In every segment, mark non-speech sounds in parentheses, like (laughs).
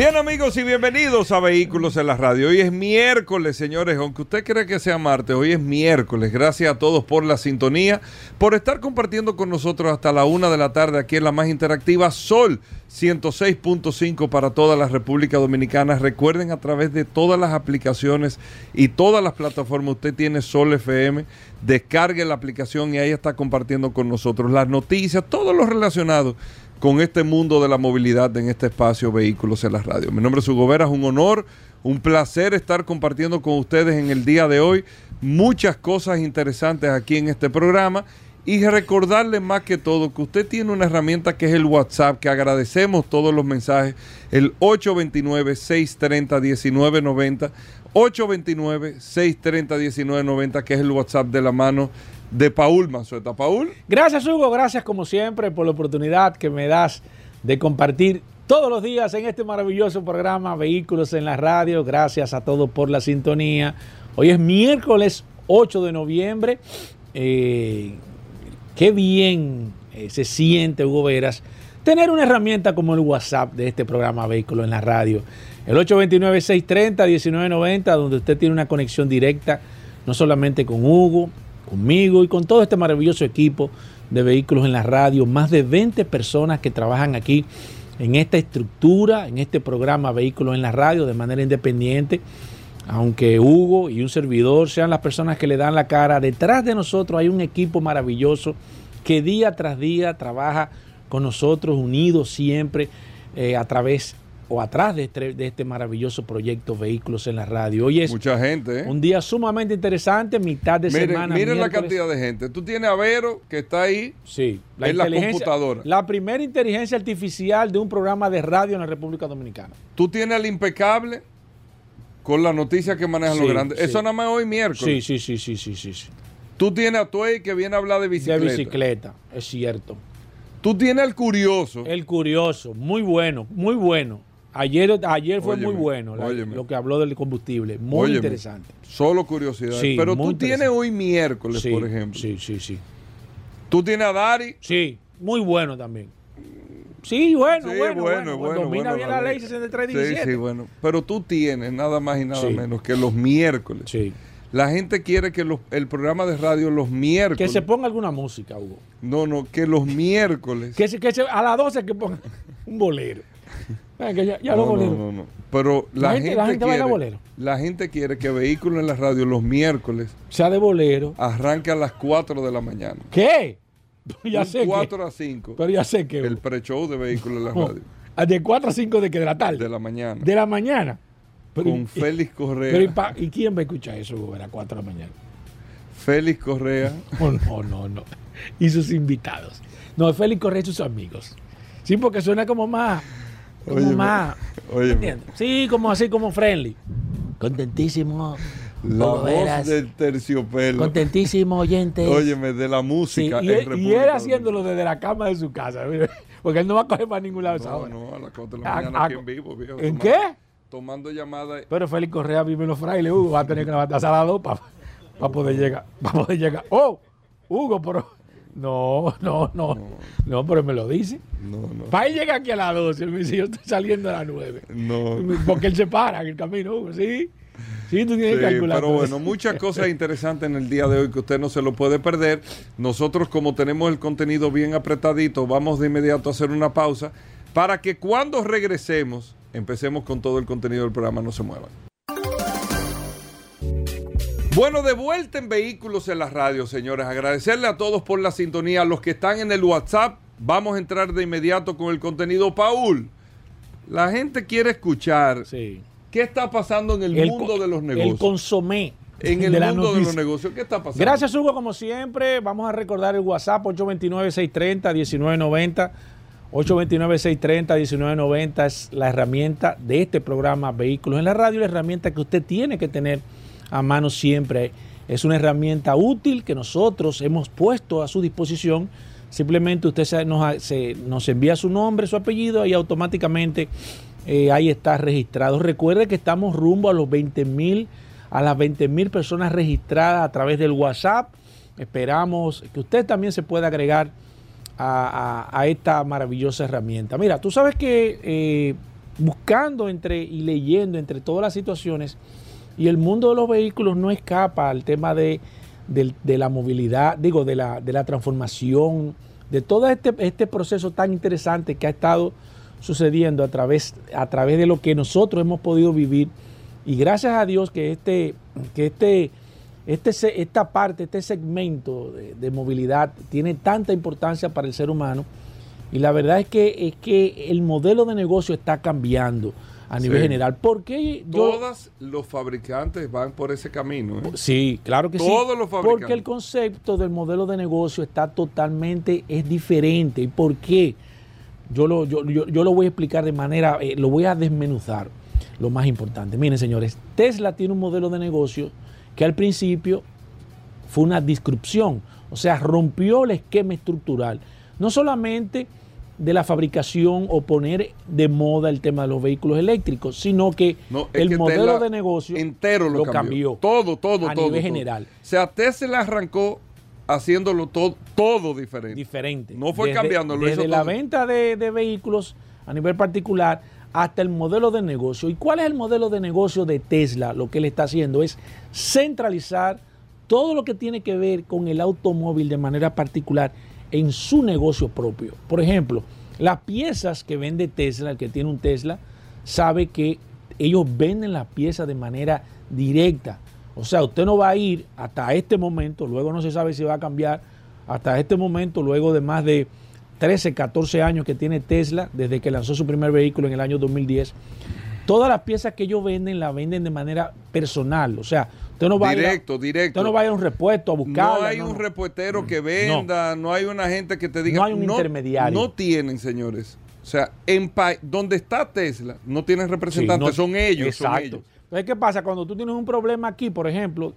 Bien amigos y bienvenidos a Vehículos en la Radio. Hoy es miércoles, señores, aunque usted cree que sea martes, hoy es miércoles. Gracias a todos por la sintonía, por estar compartiendo con nosotros hasta la una de la tarde aquí en la más interactiva Sol 106.5 para toda la República Dominicana. Recuerden a través de todas las aplicaciones y todas las plataformas, usted tiene Sol FM, descargue la aplicación y ahí está compartiendo con nosotros las noticias, todo lo relacionado con este mundo de la movilidad en este espacio Vehículos en la Radio. Mi nombre es Hugo Vera, es un honor, un placer estar compartiendo con ustedes en el día de hoy muchas cosas interesantes aquí en este programa y recordarle más que todo que usted tiene una herramienta que es el WhatsApp, que agradecemos todos los mensajes, el 829-630-1990, 829-630-1990, que es el WhatsApp de la mano de Paul Manzueta. Paul. Gracias Hugo, gracias como siempre por la oportunidad que me das de compartir todos los días en este maravilloso programa Vehículos en la Radio. Gracias a todos por la sintonía. Hoy es miércoles 8 de noviembre. Eh, qué bien eh, se siente Hugo Veras tener una herramienta como el WhatsApp de este programa Vehículos en la Radio. El 829-630-1990, donde usted tiene una conexión directa, no solamente con Hugo, conmigo y con todo este maravilloso equipo de vehículos en la radio, más de 20 personas que trabajan aquí en esta estructura, en este programa Vehículos en la Radio de manera independiente, aunque Hugo y un servidor sean las personas que le dan la cara, detrás de nosotros hay un equipo maravilloso que día tras día trabaja con nosotros, unidos siempre eh, a través o atrás de este, de este, maravilloso proyecto Vehículos en la Radio. Hoy es Mucha gente, ¿eh? un día sumamente interesante, mitad de miren, semana. Miren la cantidad de gente. Tú tienes a Vero que está ahí sí, la en la computadora. La primera inteligencia artificial de un programa de radio en la República Dominicana. Tú tienes al impecable con la noticia que manejan Sí, los grandes. sí. Eso nada más hoy miércoles. Sí, sí, sí, sí, sí, sí. sí. Tú tienes a Tuey que viene a hablar de bicicleta. De bicicleta, es cierto. Tú tienes al curioso. El curioso, muy bueno, muy bueno. Ayer, ayer fue Óyeme, muy bueno la- lo que habló del combustible, muy Óyeme, interesante. Solo curiosidad. Sí, Pero tú tienes hoy miércoles, Sí, por ejemplo. Sí, sí, sí. Tú tienes a Dari. Sí, muy bueno también. Sí, bueno, Sí, bueno, bueno, bueno, bueno, Domina bueno, bien la ley. ley 63 Sí, 17. sí, bueno. Pero tú tienes nada más y nada menos que los miércoles. Sí. La gente quiere que los- el programa de radio los Que miércoles. se ponga alguna música, Hugo. No, no, que los miércoles. Que se, que se- a las 12 que ponga (laughs) un bolero. Que ya, ya no, no, no, no. Pero la, La gente- gente, la gente baila quiere, bolero. la gente quiere que Vehículos en la Radio los miércoles Sea de bolero. arranque a las 4 de la mañana. ¿Qué? (laughs) Ya Un sé que. 4 a 5. Pero ya sé que. El pre-show de Vehículos en la No, (laughs) Radio. De 4 a 5 de que de la tarde. De la mañana. De la mañana. Pero, con y- Félix Correa. pero y, pa- ¿y quién va a escuchar eso a las 4 de la mañana? Félix Correa. (laughs) Oh, no, no, no. Y sus invitados. No, Félix Correa y sus amigos. Sí, porque suena como más. Como Óyeme, más. Sí, como así, como friendly. Contentísimo. La voz Veras. del terciopelo. Contentísimo oyente. Óyeme, de la Sí, música. y, en él, y él haciéndolo desde la cama de su casa. mire, Porque él no va a coger para ningún lado esa Dominicana. hora. No, no, a las 4 de la A- mañana a- aquí en vivo, viejo. ¿En tomando- qué? Tomando llamadas. Pero Félix Correa vive en los frailes, Hugo. Va a tener que levantarse a las dos para poder llegar. Para poder llegar. ¡Oh! Hugo, pero. No, no, no. No, pero me lo dice. No, no. Para él llega aquí a las 12. Él me dice, yo estoy saliendo a las 9. No. Porque él se para en el camino. Sí. Sí, tú tienes Sí, que calcular. pero bueno, muchas cosas interesantes en el día de hoy que usted no se lo puede perder. Nosotros, como tenemos el contenido bien apretadito, vamos de inmediato a hacer una pausa para que cuando regresemos empecemos con todo el contenido del programa. No se muevan. Bueno, de vuelta en Vehículos en la Radio, señores. Agradecerle a todos por la sintonía. A los que están en el WhatsApp, vamos a entrar de inmediato con el contenido. Paul, la gente quiere escuchar Sí. qué está pasando en el, mundo de los negocios. El consomé. en el de mundo de los negocios. ¿Qué está pasando? Gracias, Hugo, como siempre. Vamos a recordar el WhatsApp 829-630-1990. 829-630-1990 es la herramienta de este programa Vehículos en la Radio, la herramienta que usted tiene que tener a mano siempre. Es una herramienta útil que nosotros hemos puesto a su disposición. Simplemente usted se- nos, se- nos envía su nombre, su apellido y automáticamente eh, ahí está registrado. Recuerde que estamos rumbo a los 20 mil, a las 20 mil personas registradas a través del WhatsApp. Esperamos que usted también se pueda agregar a, esta maravillosa herramienta. Mira, tú sabes que eh, buscando entre y leyendo entre todas las situaciones y el mundo de los vehículos no escapa al tema de, de la movilidad, digo, de la, de la transformación, de todo este, este proceso tan interesante que ha estado sucediendo a través, a través de lo que nosotros hemos podido vivir. Y gracias a Dios que este, que este, este, esta parte, este segmento de, de movilidad tiene tanta importancia para el ser humano. Y la verdad es que, es que el modelo de negocio está cambiando a nivel Sí. general. ¿Por qué yo- Todos los fabricantes van por ese camino. ¿eh? Sí, claro que sí. Todos los fabricantes. Porque el concepto del modelo de negocio está totalmente, es diferente. ¿Y por qué? Yo lo, yo, yo- yo lo voy a explicar de manera, eh, lo voy a desmenuzar. Lo más importante. Miren, señores, Tesla tiene un modelo de negocio que al principio fue una disrupción, o sea, rompió el esquema estructural, no solamente de la fabricación o poner de moda el tema de los vehículos eléctricos, sino que No, el que modelo de negocio entero lo, lo cambió. cambió Todo, todo, a todo. nivel todo. general. O sea, Tesla arrancó haciéndolo todo, todo diferente. diferente. No fue cambiando, lo Desde hizo la todo. venta de, de vehículos a nivel particular hasta el modelo de negocio. ¿Y cuál es el modelo de negocio de Tesla? Lo que él está haciendo es centralizar todo lo que tiene que ver con el automóvil de manera particular en su negocio propio. Por ejemplo, las piezas que vende Tesla, el que tiene un Tesla, sabe que ellos venden las piezas de manera directa. O sea, usted no va a ir hasta este momento, luego no se sabe si va a cambiar, hasta este momento, luego de más de 13, 14 años que tiene Tesla, desde que lanzó su primer vehículo en el año 2010, todas las piezas que ellos venden las venden de manera personal. O sea, no Directo, a directo. Usted no va a un repuesto a buscarla. no hay no, un repuestero que venda, no. hay una gente que te diga. No hay un intermediario. No tienen, señores. O sea, en donde está Tesla, no tienen representantes, Sí, son ellos, son Exacto. ellos. Entonces, ¿qué pasa? Cuando tú tienes un problema aquí, por ejemplo,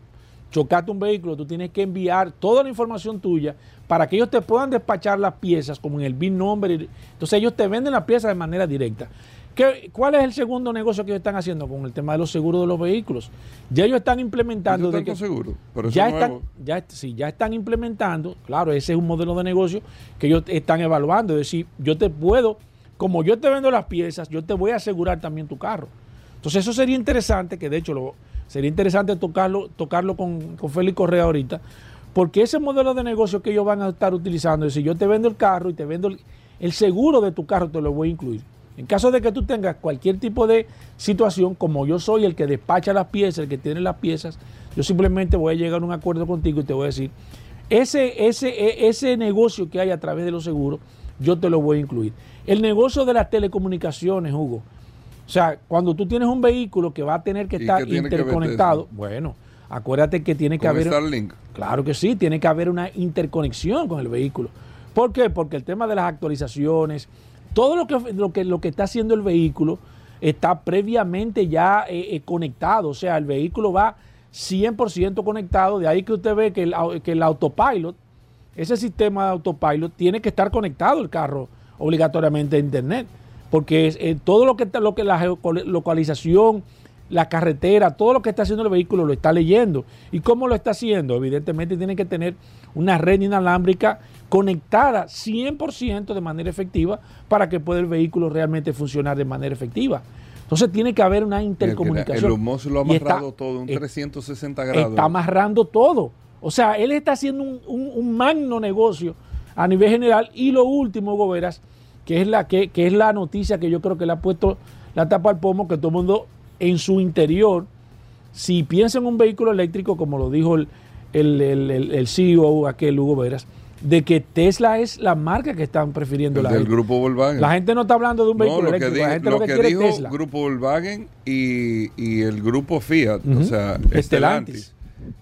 chocaste un vehículo, tú tienes que enviar toda la información tuya para que ellos te puedan despachar las piezas, como en el BIN number. Entonces, ellos te venden las piezas de manera directa. ¿Qué- ¿Cuál es el segundo negocio que ellos están haciendo con el tema de los seguros de los vehículos? Ya ellos están implementando. Eso de que- seguro, pero ya es están, ya, sí, ya están implementando, claro, ese es un modelo de negocio que ellos están evaluando, es decir, yo te puedo, como yo te vendo las piezas, yo te voy a asegurar también tu carro. Entonces eso sería interesante, que de hecho lo, sería interesante tocarlo, tocarlo con, con Félix Correa ahorita, porque ese modelo de negocio que ellos van a estar utilizando, es decir, yo te vendo el carro y te vendo el, el seguro de tu carro, te lo voy a incluir. En caso de que tú tengas cualquier tipo de situación, como yo soy el que despacha las piezas, el que tiene las piezas, yo simplemente voy a llegar a un acuerdo contigo y te voy a decir, ese, ese, e- ese negocio que hay a través de los seguros, yo te lo voy a incluir. El negocio de las telecomunicaciones, Hugo. O sea, cuando tú tienes un vehículo que va a tener que ¿Y estar que interconectado, bueno, acuérdate que tiene que haber... Starlink. Claro que sí, tiene que haber una interconexión con el vehículo. ¿Por qué? Porque el tema de las actualizaciones, todo lo que, lo que, lo que está haciendo el vehículo está previamente ya eh, eh, conectado. O sea, el vehículo va 100% conectado. De ahí que usted ve que el, que el autopilot, ese sistema de autopilot, tiene que estar conectado el carro obligatoriamente a Internet. Porque eh, todo lo que, está- lo que la geolocalización, la carretera, todo lo que está haciendo el vehículo lo está leyendo. ¿Y cómo lo está haciendo? Evidentemente tiene que tener una red inalámbrica conectada 100% de manera efectiva para que pueda el vehículo realmente funcionar de manera efectiva. Entonces tiene que haber una intercomunicación. El Musk lo ha Y está- amarrado todo, un eh, 360 grados. Está amarrando todo. O sea, él está haciendo un, un- un magno negocio a nivel general. Y lo último, Goberas, que es la que, que es la noticia que yo creo que le ha puesto la tapa al pomo, que todo el mundo en su interior, si piensa en un vehículo eléctrico, como lo dijo el, el, el- el- el CEO, aquel Hugo Veras, de que Tesla es la marca que están prefiriendo El la del gente. grupo Volkswagen. La gente no está hablando de un No, vehículo lo eléctrico, la gente lo lo que, que quiere dijo es Tesla. Grupo Volkswagen y, y el Grupo Fiat, o sea, Estelantis. Estelantis.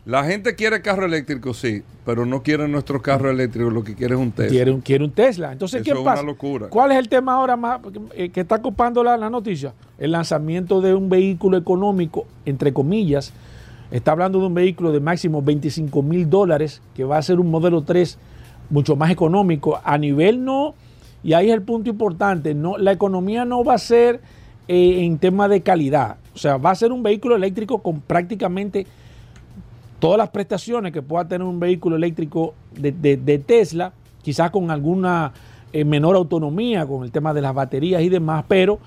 La gente quiere carro eléctrico, sí, pero no quiere nuestro carro eléctrico, lo que quiere es un Tesla. Quiere un, quiere un Tesla. Entonces, Eso ¿qué es una pasa? locura. ¿Cuál es el tema ahora más eh, que está ocupando la, la noticia? El lanzamiento de un vehículo económico, entre comillas. Está hablando de un vehículo de máximo 25 mil dólares, que va a ser un modelo 3 mucho más económico. A nivel no, y ahí es el punto importante, no, la economía no va a ser eh, en tema de calidad. O sea, va a ser un vehículo eléctrico con prácticamente todas las prestaciones que pueda tener un vehículo eléctrico de, de- Tesla, quizás con alguna eh, menor autonomía, con el tema de las baterías y demás, pero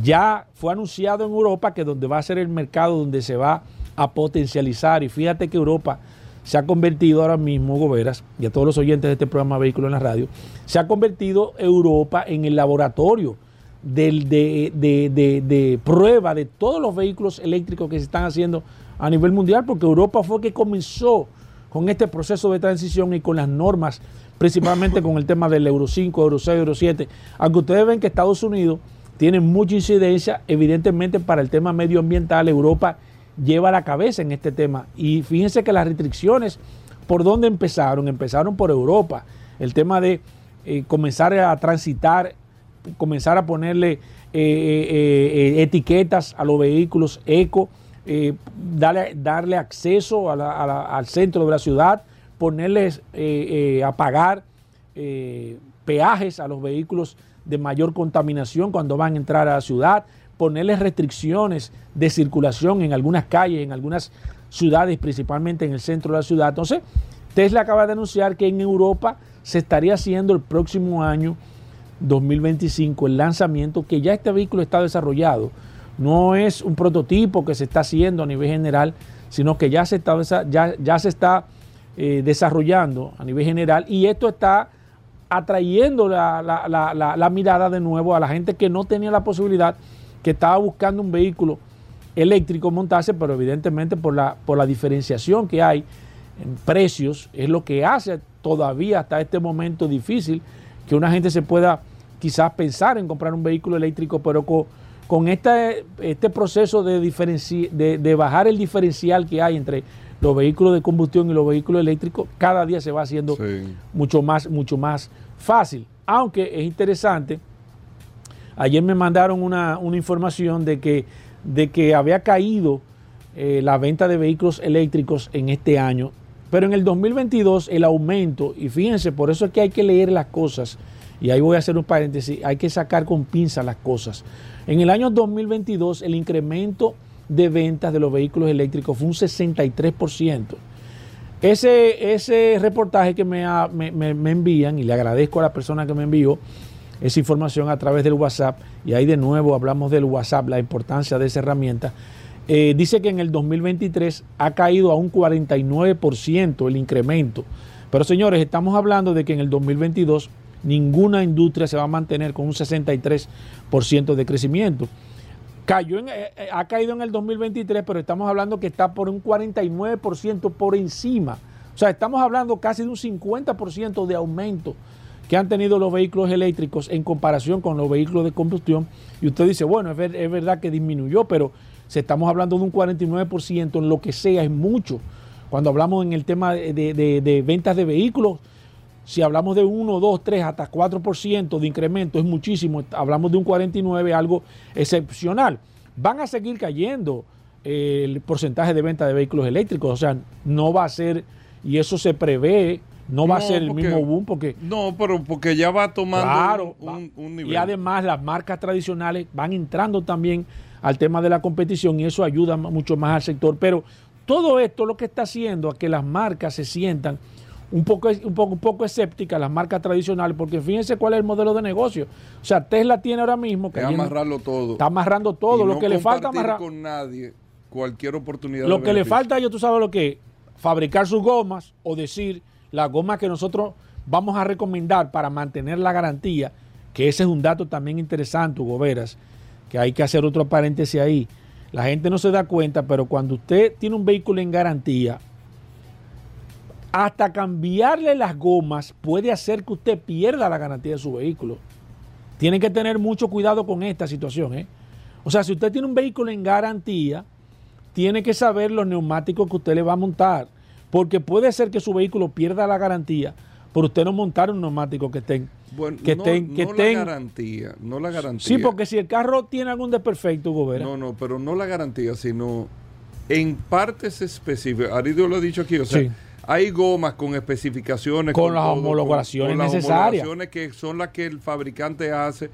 ya fue anunciado en Europa que donde va a ser el mercado donde se va a potencializar, y fíjate que Europa se ha convertido ahora mismo, Goberas, y a todos los oyentes de este programa Vehículo en la Radio, se ha convertido Europa en el laboratorio de- de prueba de todos los vehículos eléctricos que se están haciendo a nivel mundial, porque Europa fue que comenzó con este proceso de transición y con las normas, principalmente con el tema del Euro 5, Euro 6, Euro 7. Aunque ustedes ven que Estados Unidos tiene mucha incidencia, evidentemente para el tema medioambiental, Europa lleva la cabeza en este tema. Y fíjense que las restricciones, ¿por dónde empezaron? Empezaron por Europa. El tema de eh, comenzar a transitar comenzar a ponerle eh, eh, etiquetas a los vehículos eco, darle, darle acceso al centro de la ciudad, ponerles a pagar peajes a los vehículos de mayor contaminación cuando van a entrar a la ciudad, ponerles restricciones de circulación en algunas calles, en algunas ciudades, principalmente en el centro de la ciudad. Entonces, Tesla acaba de anunciar que en Europa se estaría haciendo el próximo año 2025 el lanzamiento, que ya este vehículo está desarrollado. No es un prototipo que se está haciendo a nivel general, sino que ya se está, ya, eh, desarrollando a nivel general y esto está atrayendo la mirada de nuevo a la gente que no tenía la posibilidad, que estaba buscando un vehículo eléctrico montarse, pero evidentemente por la, por la diferenciación que hay en precios, es lo que hace todavía hasta este momento difícil que una gente se pueda quizás pensar en comprar un vehículo eléctrico, pero con, con este, este proceso de, diferenci- de, de bajar el diferencial que hay entre los vehículos de combustión y los vehículos eléctricos, cada día se va haciendo Sí. mucho más, mucho más fácil. Aunque es interesante, ayer me mandaron una, una información de que, de que había caído eh, la venta de vehículos eléctricos en este año, pero en el 2022 el aumento, y fíjense, por eso es que hay que leer las cosas, y ahí voy a hacer un paréntesis, hay que sacar con pinza las cosas. En el año 2022 el incremento de ventas de los vehículos eléctricos fue un 63%. Ese, ese reportaje que me, me- me envían, y le agradezco a la persona que me envió esa información a través del WhatsApp, y ahí de nuevo hablamos del WhatsApp, la importancia de esa herramienta, eh, dice que en el 2023 ha caído a un 49% el incremento. Pero señores, estamos hablando de que en el 2022 ninguna industria se va a mantener con un 63% de crecimiento cayó eh, eh, ha caído en el 2023, pero estamos hablando que está por un 49% por encima. O sea, estamos hablando casi de un 50% de aumento que han tenido los vehículos eléctricos en comparación con los vehículos de combustión. Y usted dice, bueno, es, es verdad que disminuyó, pero si estamos hablando de un 49% en lo que sea, es mucho. Cuando hablamos en el tema de- de ventas de vehículos, si hablamos de 1, 2, 3, hasta 4% de incremento, es muchísimo. Hablamos de un 49, algo excepcional. Van a seguir cayendo eh, el porcentaje de venta de vehículos eléctricos. O sea, no va a ser, y eso se prevé, no va a ser el mismo boom porque No, pero porque ya va tomando Claro, un, va- un- un nivel. y además las marcas tradicionales van entrando también al tema de la competición y eso ayuda mucho más al sector. Pero todo esto lo que está haciendo a que las marcas se sientan un poco, un poco, un poco escépticas, las marcas tradicionales, porque fíjense cuál es el modelo de negocio. O sea, Tesla tiene ahora mismo es cayendo- amarrarlo todo. está amarrando todo, Y lo no que le falta amarrar. con nadie cualquier oportunidad Lo de que le falta a ellos, tú sabes lo que es, fabricar sus gomas o decir las gomas que nosotros vamos a recomendar para mantener la garantía, que ese es un dato también interesante, Hugo Veras, que hay que hacer otro paréntesis ahí. La gente no se da cuenta, pero cuando usted tiene un vehículo en garantía, hasta cambiarle las gomas puede hacer que usted pierda la garantía de su vehículo. Tienen que tener mucho cuidado con esta situación. ¿eh? O sea, si usted tiene un vehículo en garantía, tiene que saber los neumáticos que usted le va a montar. Porque puede ser que su vehículo pierda la garantía por usted no montar un neumático que estén. Bueno, que no, estén, que no estén- la garantía, no la garantía. Sí, porque si el carro tiene algún desperfecto, Hugo Vera, No, no, pero no la garantía, sino en partes específicas. Aridio lo ha dicho aquí, o sea, Sí. hay gomas con especificaciones. Con las homologaciones las necesarias. homologaciones que son las que el fabricante hace.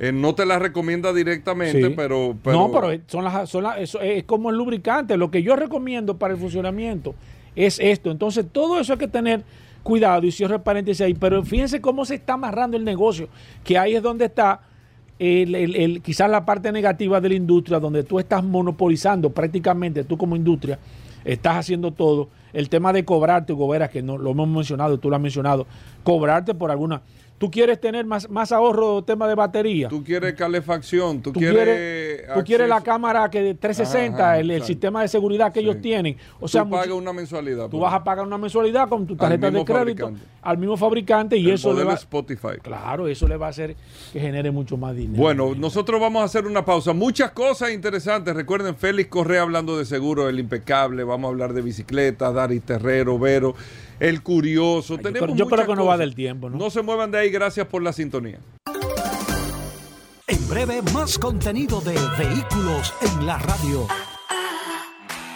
Eh, no te las recomienda directamente, Sí. pero, pero- No, pero son las, son las- eso es como el lubricante. Lo que yo recomiendo para el funcionamiento es esto. Entonces, todo eso hay que tener cuidado y cierro el paréntesis ahí. Pero fíjense cómo se está amarrando el negocio, que ahí es donde está el, el- el- quizás la parte negativa de la industria, donde tú estás monopolizando prácticamente, tú como industria, estás haciendo todo. El tema de cobrarte, Gobera, que no lo hemos mencionado, tú lo has mencionado, cobrarte por alguna. Tú quieres tener más, más ahorro tema de batería. tú quieres calefacción, tú, Tú quieres. quieres, tú quieres la cámara que de 360, Ajá, el, sistema de seguridad que Sí. ellos tienen. O sea, tú pagas una mensualidad. tú por vas a pagar una mensualidad con tu tarjeta de crédito fabricante. al mismo fabricante y El eso le va, Spotify. claro, eso le va a hacer que genere mucho más dinero. Bueno, nosotros vamos a hacer una pausa. Muchas cosas interesantes. Recuerden, Félix Correa hablando de seguro, el impecable. Vamos a hablar de bicicletas, Dari Terrero, Vero, el curioso. Ay, yo Tenemos creo- yo creo que no va del tiempo, ¿no? No se muevan de ahí. Gracias por la sintonía. En breve, más contenido de Vehículos en la Radio.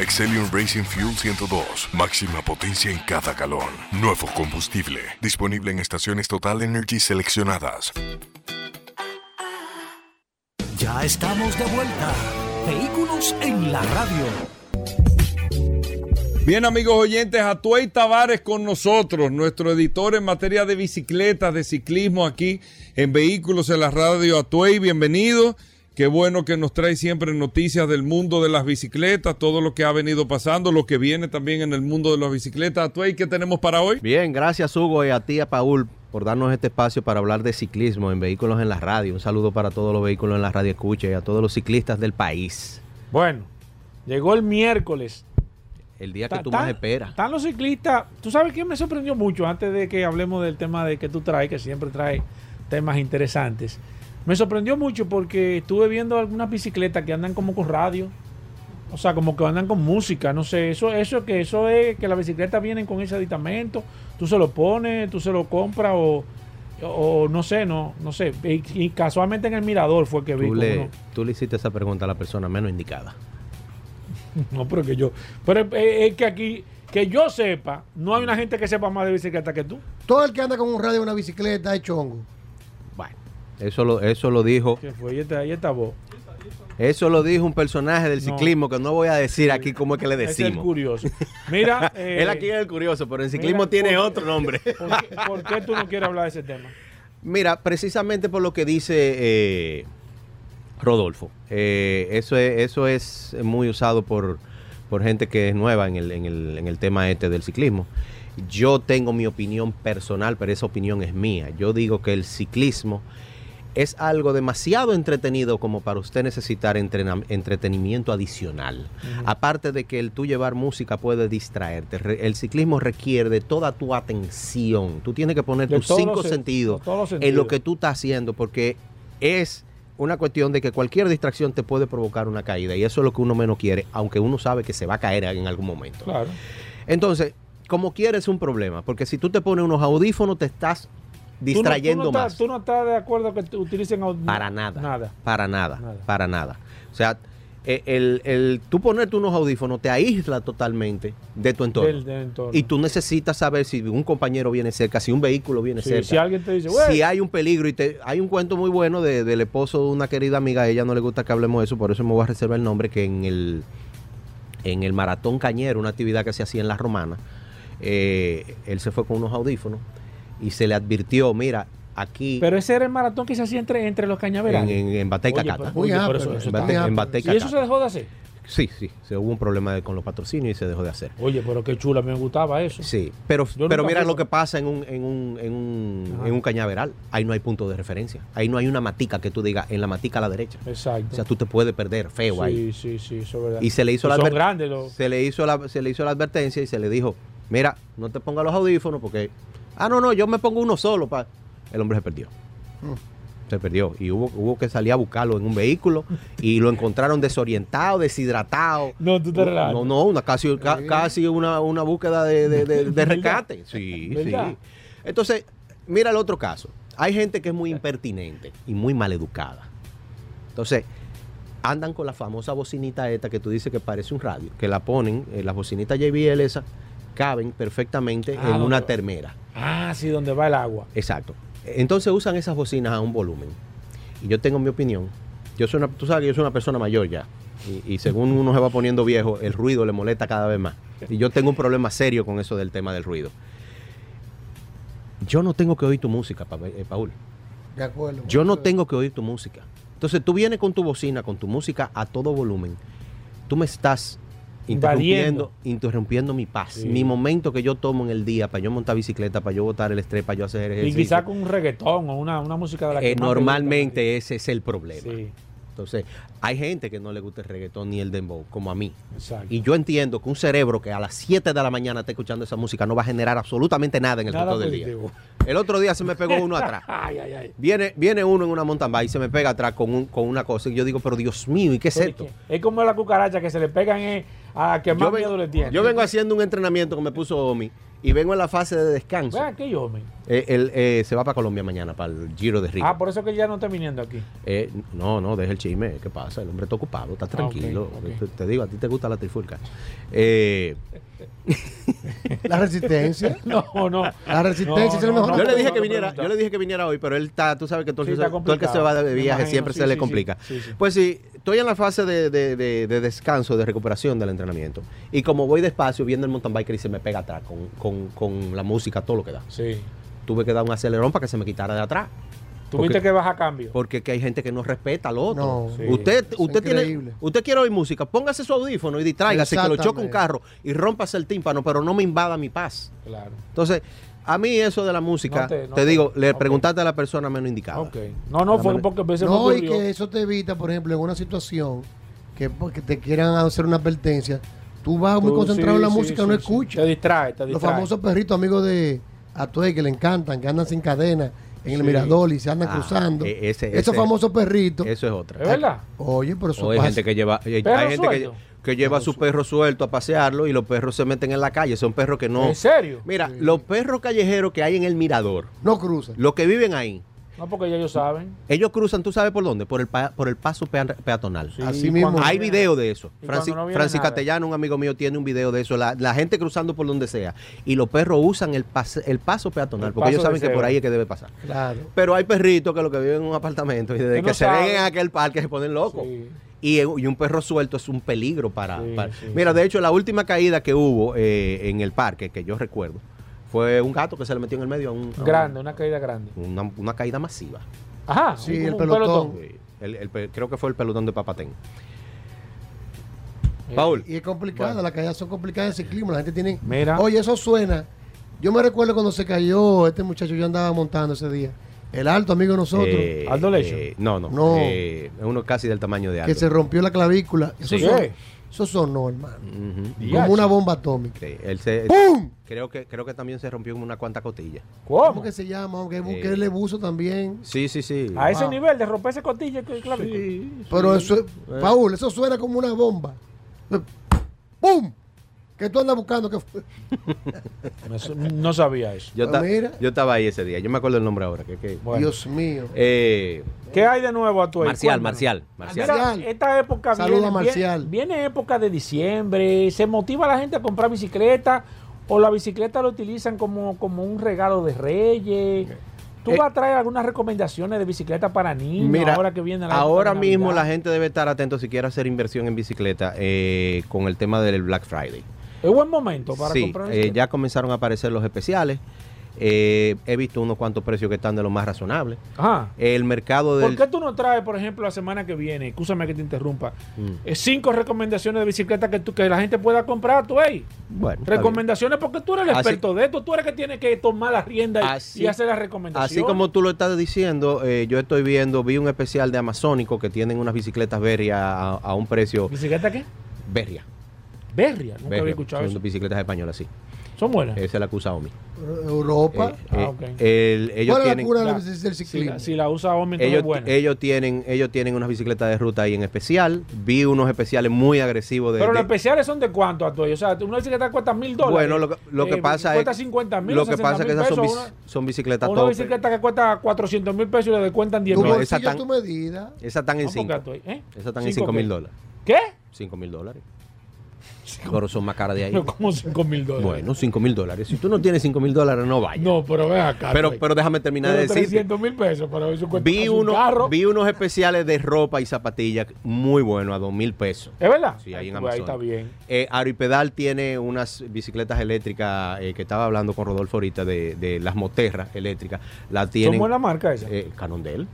Excellium Racing Fuel 102. Máxima potencia en cada galón. Nuevo combustible. Disponible en estaciones Total Energy seleccionadas. Ya estamos de vuelta. Vehículos en la Radio. Bien, amigos oyentes, Atuey Tavares con nosotros, nuestro editor en materia de bicicletas, de ciclismo aquí en Vehículos en la Radio. Atuey, bienvenido. Qué bueno que nos trae siempre noticias del mundo de las bicicletas, todo lo que ha venido pasando, lo que viene también en el mundo de las bicicletas. Atuey, ¿qué tenemos para hoy? Bien, gracias Hugo y a ti, a Paul, por darnos este espacio para hablar de ciclismo en vehículos en la radio. Un saludo para todos los vehículos en la radio escucha y a todos los ciclistas del país. Bueno, llegó el miércoles. El día que Ta- tú más esperas. Están los ciclistas. Tú sabes que me sorprendió mucho antes de que hablemos del tema de que tú traes, que siempre trae temas interesantes. Me sorprendió mucho porque estuve viendo algunas bicicletas que andan como con radio. O sea, como que andan con música, no sé, eso, eso que eso es que las bicicletas vienen con ese aditamento, tú se lo pones, tú se lo compras o, o no sé, no, no sé. Y, y casualmente en el mirador fue que vi. Tú le, uno- tú le hiciste esa pregunta a la persona menos indicada. (laughs) No, pero que yo. Pero es, es que aquí, que yo sepa, no hay una gente que sepa más de bicicleta que tú. Todo el que anda con un radio en una bicicleta es chongo. Eso lo, eso lo dijo, fue, ahí está vos. eso lo dijo un personaje del No. ciclismo que no voy a decir aquí cómo es que le Ese es el decimos. curioso. Mira, (laughs) eh, Él aquí es el curioso, pero en ciclismo mira, tiene por- otro nombre. (laughs) ¿por qué, por qué tú no quieres hablar de ese tema? Mira, precisamente por lo que dice eh, Rodolfo, eh, eso, es, eso es muy usado por, por gente que es nueva en el, en, el, en el tema este del ciclismo. Yo tengo mi opinión personal, pero esa opinión es mía. Yo digo que el ciclismo es algo demasiado entretenido como para usted necesitar entretenimiento adicional. Aparte de que el tú llevar música puede distraerte, re- el ciclismo requiere de toda tu atención. Tú tienes que poner De tus cinco sen- sentidos en lo que tú estás haciendo, porque es una cuestión de que cualquier distracción te puede provocar una caída y eso es lo que uno menos quiere, aunque uno sabe que se va a caer en algún momento. Claro. Entonces, como quieres es un problema, porque si tú te pones unos audífonos te estás distrayendo tú no, tú no más. estás, tú no estás de acuerdo que utilicen aud- Para nada. Nada. Para nada, Nada. Para nada. O sea, eh, el, el, tú ponerte unos audífonos te aísla totalmente de tu entorno. Del- del entorno. Y tú necesitas saber si un compañero viene cerca, si un vehículo viene Sí, cerca. si alguien te dice, "Güey". si hay un peligro y te, hay un cuento muy bueno de- del esposo de una querida amiga, a ella no le gusta que hablemos de eso, por eso me voy a reservar el nombre, que en el, en el maratón cañero, una actividad que se hacía en la romana, eh, él se fue con unos audífonos y se le advirtió, mira, aquí Pero ese era el maratón que se hacía entre, entre los cañaverales. en, en Batey Oye, Cacata. pero- oye, Muy pero áspero, eso- eso En Batey- está- en. Batey ¿Y eso se Cacata. dejó de hacer? Sí, sí, se hubo un problema de- con los patrocinios y se dejó de hacer. Oye, pero qué chula, me gustaba eso. Sí, pero, Yo pero mira lo que pasa en un, en, un, en, un, en un cañaveral. Ahí no hay punto de referencia. Ahí no hay una matica que tú digas en la matica a la derecha. Exacto. O sea, tú te puedes perder feo ahí. Sí, sí, sí, eso es verdad. Y se le hizo la adver- grandes los... se le hizo la se le hizo la advertencia y se le dijo, mira, no te pongas los audífonos porque ah no, no, yo me pongo uno solo pa-". El hombre se perdió. Se perdió y hubo, hubo que salir a buscarlo en un vehículo (laughs) y lo encontraron desorientado, deshidratado. No, tú te relajas. No, no, una, casi, ca- casi una, una búsqueda de, de- de- (laughs) rescate. Sí, ¿Verdad? sí. Entonces, mira el otro caso. Hay gente que es muy impertinente y muy maleducada. Entonces, andan con la famosa bocinita esta que tú dices que parece un radio, que la ponen, eh, las bocinitas JBL esas, caben perfectamente Ah, en una termera. Ah, sí, donde va el agua. Exacto. Entonces usan esas bocinas a un volumen. Y yo tengo mi opinión. Yo soy una, tú sabes que yo soy una persona mayor ya. Y, y según (laughs) uno se va poniendo viejo, el ruido le molesta cada vez más. Y yo tengo un problema serio con eso del tema del ruido. Yo no tengo que oír tu música, Pa- eh, Paul. De acuerdo. Yo no tengo que oír tu música. Entonces tú vienes con tu bocina, con tu música a todo volumen. Tú me estás interrumpiendo, interrumpiendo mi paz, Sí. mi momento que yo tomo en el día para yo montar bicicleta, para yo botar el estrés, para yo hacer Y ejercicio. quizás con un reggaetón o una, una música de la que Eh, normalmente ese es el problema. Sí, Entonces, hay gente que no le gusta el reggaetón ni el dembow, como a mí. exacto. Y yo entiendo que un cerebro que a las 7 de la mañana está escuchando esa música no va a generar absolutamente nada en el resto del día. El otro día se me pegó uno atrás. (laughs) Ay, ay, ay. Viene, viene uno en una mountain bike y se me pega atrás con, un- con una cosa y yo digo, pero Dios mío, ¿y qué es Oye, esto? Es como la cucaracha que se le pegan eh, a que más Yo miedo le tiene. yo vengo haciendo un entrenamiento que me puso Omi y vengo en la fase de descanso. Que yo, me. Eh, él eh, se va para Colombia mañana, para el Giro de Río. Ah, por eso que ya no está viniendo aquí. Eh, no, no, deja el chisme. ¿Qué pasa? El hombre está ocupado, está tranquilo. Ah, ok. Te, te digo, a ti te gusta la trifulca. Eh, (laughs) La resistencia. (laughs) No, no. La resistencia es el mejor. yo le dije no, que viniera, yo le dije que viniera hoy, pero él está, tú sabes que todo, el Sí, que se- todo el que se va de viaje imagino, siempre sí, se le sí, complica. sí, sí. Pues sí, estoy en la fase de, de- de- de descanso, de recuperación del entrenamiento. Y como voy despacio, viendo el mountain biker y se me pega atrás con, con- con la música, todo lo que da. Sí. Tuve que dar un acelerón para que se me quitara de atrás. Tuviste Porque- que bajar cambio. Porque que hay gente que no respeta al otro. No, Sí. Usted, usted tiene, usted quiere oír música, póngase su audífono y distráigase, que lo choque un carro y rómpase el tímpano, pero no me invada mi paz. Claro. Entonces, a mí eso de la música, No te, te- no te- digo, le preguntaste a la persona menos indicada. No, no, fue porque me No, y que eso te evita, por ejemplo, en una situación que porque te quieran hacer una advertencia, tú vas muy concentrado sí, en la sí, música, sí, no sí. escuchas. Te distrae, te Los distrae. famosos perritos amigos de Atuey que le encantan, que andan sin cadena en el mirador y se andan Ah, cruzando. e- ese- Esos ese- famosos perritos. Eso es otra. ¿Es verdad? Oye, pero eso O hay pasa. gente que lleva, hay ¿Perro hay gente que, suelto? Que lleva a su perro suelto a pasearlo y los perros se meten en la calle. Son perros que no. ¿En serio? Mira, los perros callejeros que hay en el mirador, No cruzan. los que viven ahí, No, porque ya ellos saben. ellos cruzan, ¿tú sabes por dónde? Por el, pa- por el paso pea- peatonal. Sí, Así mismo. Hay viene- video de eso. Francis, no Francis. Castellano, un amigo mío, tiene un video de eso. La, la gente cruzando por donde sea. Y los perros usan el, pase- el paso peatonal. El porque ellos paso saben que por ahí es que debe pasar. Claro. Pero hay perritos que lo que viven en un apartamento y desde Que que, no se saben. ven en aquel parque se ponen locos. Sí. Y, y un perro suelto es un peligro para... Sí, para- sí, Mira, sí. de hecho, la última caída que hubo eh, en el parque, que yo recuerdo, fue un gato que se le metió en el medio a un... a un- Grande, una caída grande. Una, una caída masiva. Ajá. Sí, un- el un pelotón. El- creo que fue el pelotón de Papatén. Eh, Paul. Y es complicada, Bueno. las caídas son complicadas en ciclismo. La gente tiene. Mira. Oye, eso suena. Yo me recuerdo cuando se cayó este muchacho, yo andaba montando ese día. El alto amigo de nosotros, Eh, Aldo Lecho. eh, no, no. No. eh, es uno casi del tamaño de Aldo. que se rompió la clavícula. Eso, Sí. son, eso sonó, hermano. Como una bomba atómica. Sí, él se- ¡Pum! creo, que, creo que también se rompió como una cuanta costilla. ¿Cómo ¿Cómo? que se llama? Aunque Eh. el buzo también. Sí, sí, sí. A ese nivel de romperse costilla, que- claro. Pero eso, es- Paul, eso suena como una bomba. ¡Pum! ¿Qué tú andas buscando? que fue? No, sabía eso. Yo, Ah, ta- mira. yo estaba ahí ese día. Yo me acuerdo el nombre ahora. Que, que- Bueno. Dios mío. Eh, ¿Qué hay de nuevo a tu Marcial, Marcial, Marcial. Mira, esta época Saluda viene, a Marcial. Viene, viene época de diciembre, se motiva a la gente a comprar bicicleta o la bicicleta la utilizan como, como un regalo de reyes. ¿Tú Eh, vas a traer algunas recomendaciones de bicicleta para niños Mira, ahora que viene la ahora mismo la gente debe estar atento si quiere hacer inversión en bicicleta eh, con el tema del Black Friday. Es buen momento para sí, comprar eh, bicicleta. ya comenzaron a aparecer los especiales. Eh, he visto unos cuantos precios que están de lo más razonables. Ajá. El mercado del... ¿Por qué tú no traes, por ejemplo, la semana que viene, escúchame que te interrumpa, Mm. eh, cinco recomendaciones de bicicleta que, tú, que la gente pueda comprar, tú, ey? Bueno. Recomendaciones porque tú eres el Así- experto de esto, tú eres el que tiene que tomar la rienda y, Así- y hacer las recomendaciones. Así como tú lo estás diciendo, eh, yo estoy viendo, vi un especial de Amazónico que tienen unas bicicletas Berria a, a un precio... ¿Bicicleta qué? Berria. Berria, nunca Berria. había escuchado Son eso. bicicletas españolas, sí. Son buenas. Esa es la que usa Omi. Europa. Eh, Ah, eh, el- ellos ¿Cuál es la tienen... cura de la bici- del Si ciclismo? la, si la usa Omi, entonces Ellos, es buena. ellos tienen ellos tienen unas bicicletas de ruta ahí en especial. Vi unos especiales muy agresivos de, Pero los especiales son de cuánto a O sea, una bicicleta cuesta mil dólares. Bueno, lo que, lo que Eh, pasa cuesta es 50 mil, lo que pasa es que esas son, bici- una, son bicicletas una top. bicicleta que cuesta 400 mil pesos y le descuentan 10 Tu mil. No, esa tan- tu medida. Esas están en No, porque 5. estoy- ¿eh? Esas están en ¿Cinco 5 mil dólares. ¿Qué? 5 mil dólares. Pero son más caras de ahí. Pero (laughs) como 5 mil dólares. Bueno, 5 mil dólares. Si tú no tienes 5 mil dólares, no vayas. No, pero ve acá. pero, pero déjame terminar de Pero decirte. 300 mil pesos, pero eso cuesta Vi, casi un uno, carro. vi unos especiales de ropa y zapatillas muy buenos a 2 mil pesos. ¿Es verdad? Sí, ahí en Pues Ahí Amazon. está bien. Eh, Aeropedal tiene unas bicicletas eléctricas eh, que estaba hablando con Rodolfo ahorita de, de las moterras eléctricas. La ¿Son tienen. buena marca esa? Eh, Canondel.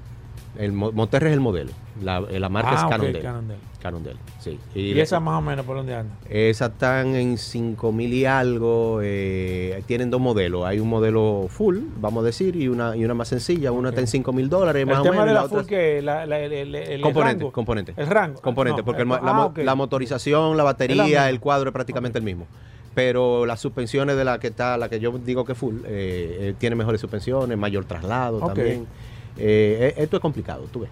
El mo- Moterra es el modelo. La, eh, la marca Ah, es ok, Canondel. Canondel. Canondel, sí. ¿Y, la- esa más o menos por dónde anda? esas están en 5 mil y algo. eh, tienen dos modelos. Hay un modelo full, vamos a decir, y una, y una más sencilla. Una está en 5 mil dólares, más el o tema menos. de y la la full que la, la- el, el, el Componente, rango. componente. El rango. Componente, No, porque el ah, la motorización, la batería, el cuadro es prácticamente el mismo. Pero las suspensiones de la que está, la que yo digo que full, eh, eh, tiene mejores suspensiones, mayor traslado Ok. también. Eh, eh, esto es complicado, tú ves.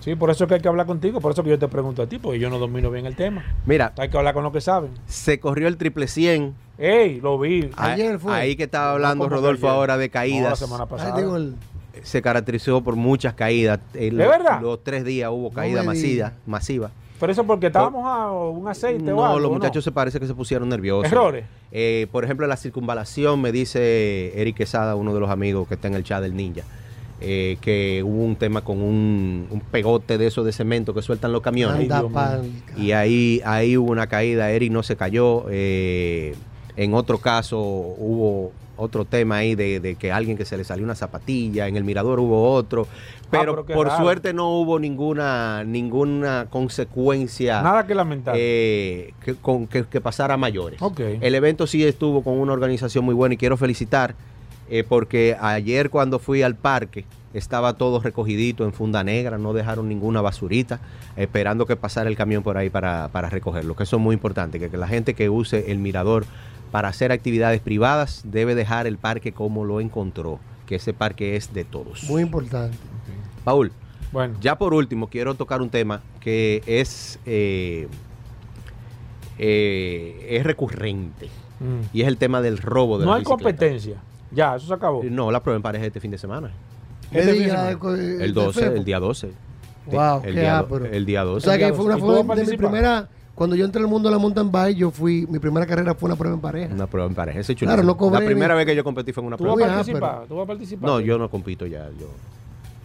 Sí, por eso es que hay que hablar contigo, por eso que yo te pregunto a ti, porque yo no domino bien el tema. Mira, Hay que hablar con los que saben. se corrió el triple 100. ¡Ey! Lo vi. Ayer Ahí- fue. Ahí que estaba hablando No, Rodolfo ayer. ahora de No, la caídas. semana Ay, pasada. digo, el- se caracterizó por muchas caídas. Eh, ¿De verdad? Los tres días hubo caída me masiva. masiva. Pero eso porque estábamos a un aceite o No, algo. los ¿o muchachos se parece que se pusieron nerviosos. Errores. Eh, por ejemplo, la circunvalación, me dice Eric Quesada, uno de los amigos que está en el chat del Ninja, eh, que hubo un tema con un, un pegote de esos de cemento que sueltan los camiones. Anda Y ahí, ahí hubo una caída, Eric no se cayó. eh, en otro caso hubo otro tema ahí de, de que alguien que se le salió una zapatilla, en el mirador hubo otro. Pero, Ah, pero por raro. suerte no hubo ninguna, ninguna consecuencia Nada que lamentar. eh, que, con, que, que pasara a mayores. El evento sí estuvo con una organización muy buena y quiero felicitar eh, porque ayer cuando fui al parque estaba todo recogidito en funda negra, no dejaron ninguna basurita, esperando que pasara el camión por ahí para, para recogerlo, que eso es muy importante, que, que la gente que use el mirador para hacer actividades privadas debe dejar el parque como lo encontró, que ese parque es de todos. Muy importante. Paul, bueno, ya por último, quiero tocar un tema que es, eh, eh, es recurrente mm. y es el tema del robo de no hay competencia. Ya, eso se acabó. No, la prueba en pareja este fin de semana. ¿Qué Este fin de día? semana. eh, El de 12, Febo? el día 12. Wow, el qué día, ápero. el día O 12. sea que fue una ¿Y tú fue vas a de mi primera. Cuando yo entré al mundo de la mountain bike, yo fui. Mi primera carrera fue una prueba en pareja. Una prueba en pareja. Ese es Claro, chulísimo. no cobré La primera ni- vez que yo competí fue en una ¿Tú vas prueba. a Muy participar? ápero. ¿Tú vas a participar? No, yo no compito ya. Yo,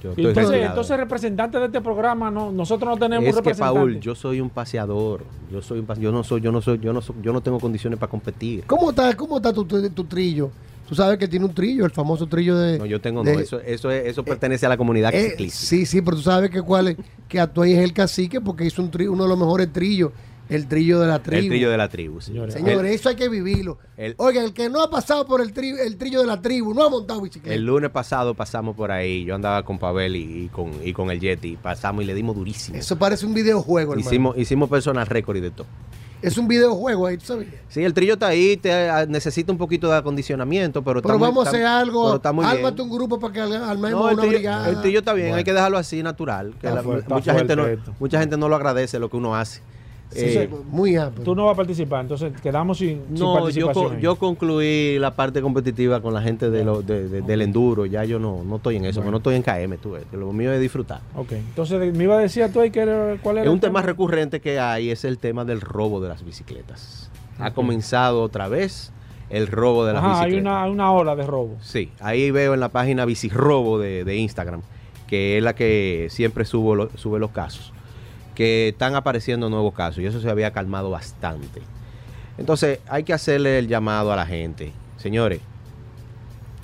yo Y estoy entonces, retirado. entonces, representante de este programa, no, nosotros no tenemos es que. Paul, yo soy un paseador. Yo soy un pase- yo no soy, yo no soy, yo no soy, yo no tengo condiciones para competir. ¿Cómo está, cómo está tu, tu, tu trillo? Tú sabes que tiene un trillo, el famoso trillo de. No, yo tengo de- no. Eso, eso, es- eso pertenece a la comunidad Eh, ciclista. sí, sí, pero tú sabes que cuál es, que Atuay es el cacique porque hizo un tri- uno de los mejores trillos, el trillo de la tribu. El trillo de la tribu. Señores, Señores, eso hay que vivirlo. el- Oiga, el que no ha pasado por el, tri- el trillo de la tribu, no ha montado bicicleta. El lunes pasado pasamos por ahí. Yo andaba con Pavel y, y con, y con el Yeti. Pasamos y le dimos durísimo. Eso parece un videojuego, hermano. Hicimos, hicimos personal récord y de todo. Es un videojuego ahí, ¿tú sabes? Sí, el trillo está ahí, te, ah, necesita un poquito de acondicionamiento, pero, Pero está muy- vamos a está- hacer algo. pero está muy bien. Un grupo para que al- armemos No, el una trillo, brigada. el trillo está bien, Bueno. hay que dejarlo así, natural. que Está la- fuerte, está mucha, gente no, mucha gente no lo agradece lo que uno hace. Sí, Eh, sí, muy amplio. Tú no vas a participar, entonces quedamos sin, no, yo, participación. ahí. yo concluí la parte competitiva con la gente de lo- de- de- del enduro. Ya yo no, no estoy en eso, Bueno. no estoy en KM, tú ves, lo mío es disfrutar. Ok, entonces me iba a decir a tú ahí que era, cuál era Es un tema recurrente que hay, es el tema del robo de las bicicletas. Ha comenzado otra vez el robo de las Ajá, hay bicicletas. una, hay una ola de robo. Sí, ahí veo en la página Bicirrobo de, de Instagram, que es la que siempre subo lo- sube los casos, que están apareciendo nuevos casos y eso se había calmado bastante. Entonces hay que hacerle el llamado a la gente. Señores,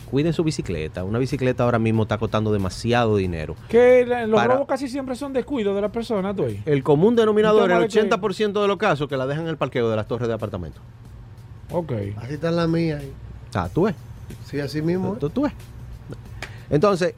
cuiden su bicicleta. Una bicicleta ahora mismo está costando demasiado dinero. Que los Para- robos casi siempre son descuido de la persona, tú ahí. El común denominador, el de que- 80% de los casos que la dejan en el parqueo de las torres de apartamentos. Ok. Así está la mía. ahí. Ah, tú ves. Sí, así mismo. Tú, tú ves. Entonces,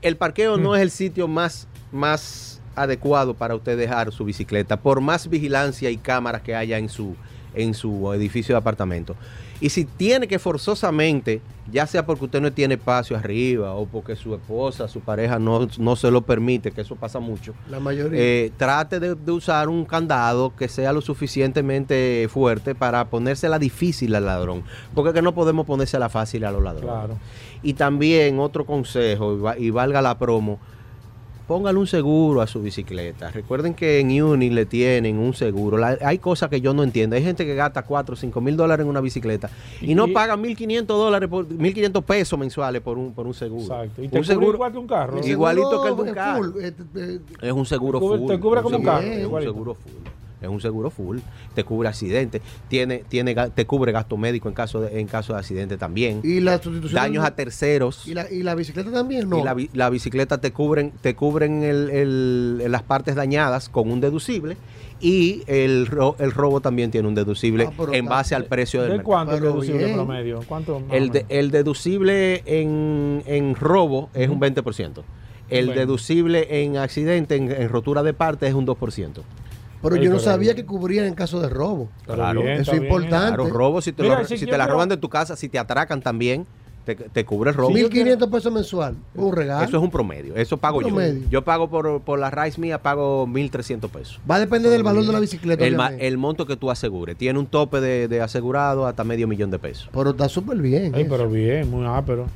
el parqueo no es el sitio más, más adecuado para usted dejar su bicicleta, por más vigilancia y cámaras que haya en su, en su edificio de apartamento. Y si tiene que forzosamente, ya sea porque usted no tiene espacio arriba o porque su esposa, su pareja no, no se lo permite, que eso pasa mucho, La mayoría. eh, trate de, de usar un candado que sea lo suficientemente fuerte para ponérsela difícil al ladrón. Porque es que no podemos ponérsela fácil a los ladrones. Claro. Y también otro consejo, y, va- y valga la promo, póngale un seguro a su bicicleta. Recuerden que en Uni le tienen un seguro. La- hay cosas que yo no entiendo. Hay gente que gasta 4 o 5 mil dólares en una bicicleta y, no Y- paga 1.500 dólares, por 1.500 pesos mensuales por un, por un seguro. Exacto. Y te un cubre seguro igual que un carro. Igualito que el de un carro. full, eh, eh, Es un seguro Te cubre- full. te cubre un como un carro, Es un seguro full. Es un seguro full. Te cubre accidentes. Tiene, tiene, te cubre gasto médico en caso de, en caso de accidente también. y la sustitución. Daños a terceros. ¿Y la, y la bicicleta también? No. Y la, bi- la bicicleta te cubren, te cubren el- el- las partes dañadas con un deducible y el, ro- el robo también tiene un deducible Ah, en base al precio del ¿De mercado. cuánto es Pero deducible bien. promedio? ¿Cuánto El, de- el deducible en, en robo es un 20%. El Bueno. deducible en accidente, en, en rotura de partes, es un 2%. Pero yo no sabía que cubrían en caso de robo. Claro, bien, eso es bien, importante. Claro, robo, si te, Mira, lo- si si yo te la roban de tu casa, si te atracan también, te, te cubre el robo. Sí, yo 1.500 pesos mensual. Un regalo. Eso es un promedio. Eso pago Promedio. yo. Yo pago por, por la RICE mía, pago 1.300 pesos. Va a depender del valor de la bicicleta. El, ma- obviamente. el monto que tú asegures. Tiene un tope de, de asegurado hasta medio millón de pesos. Pero está súper bien. Eso. pero bien, muy ápero.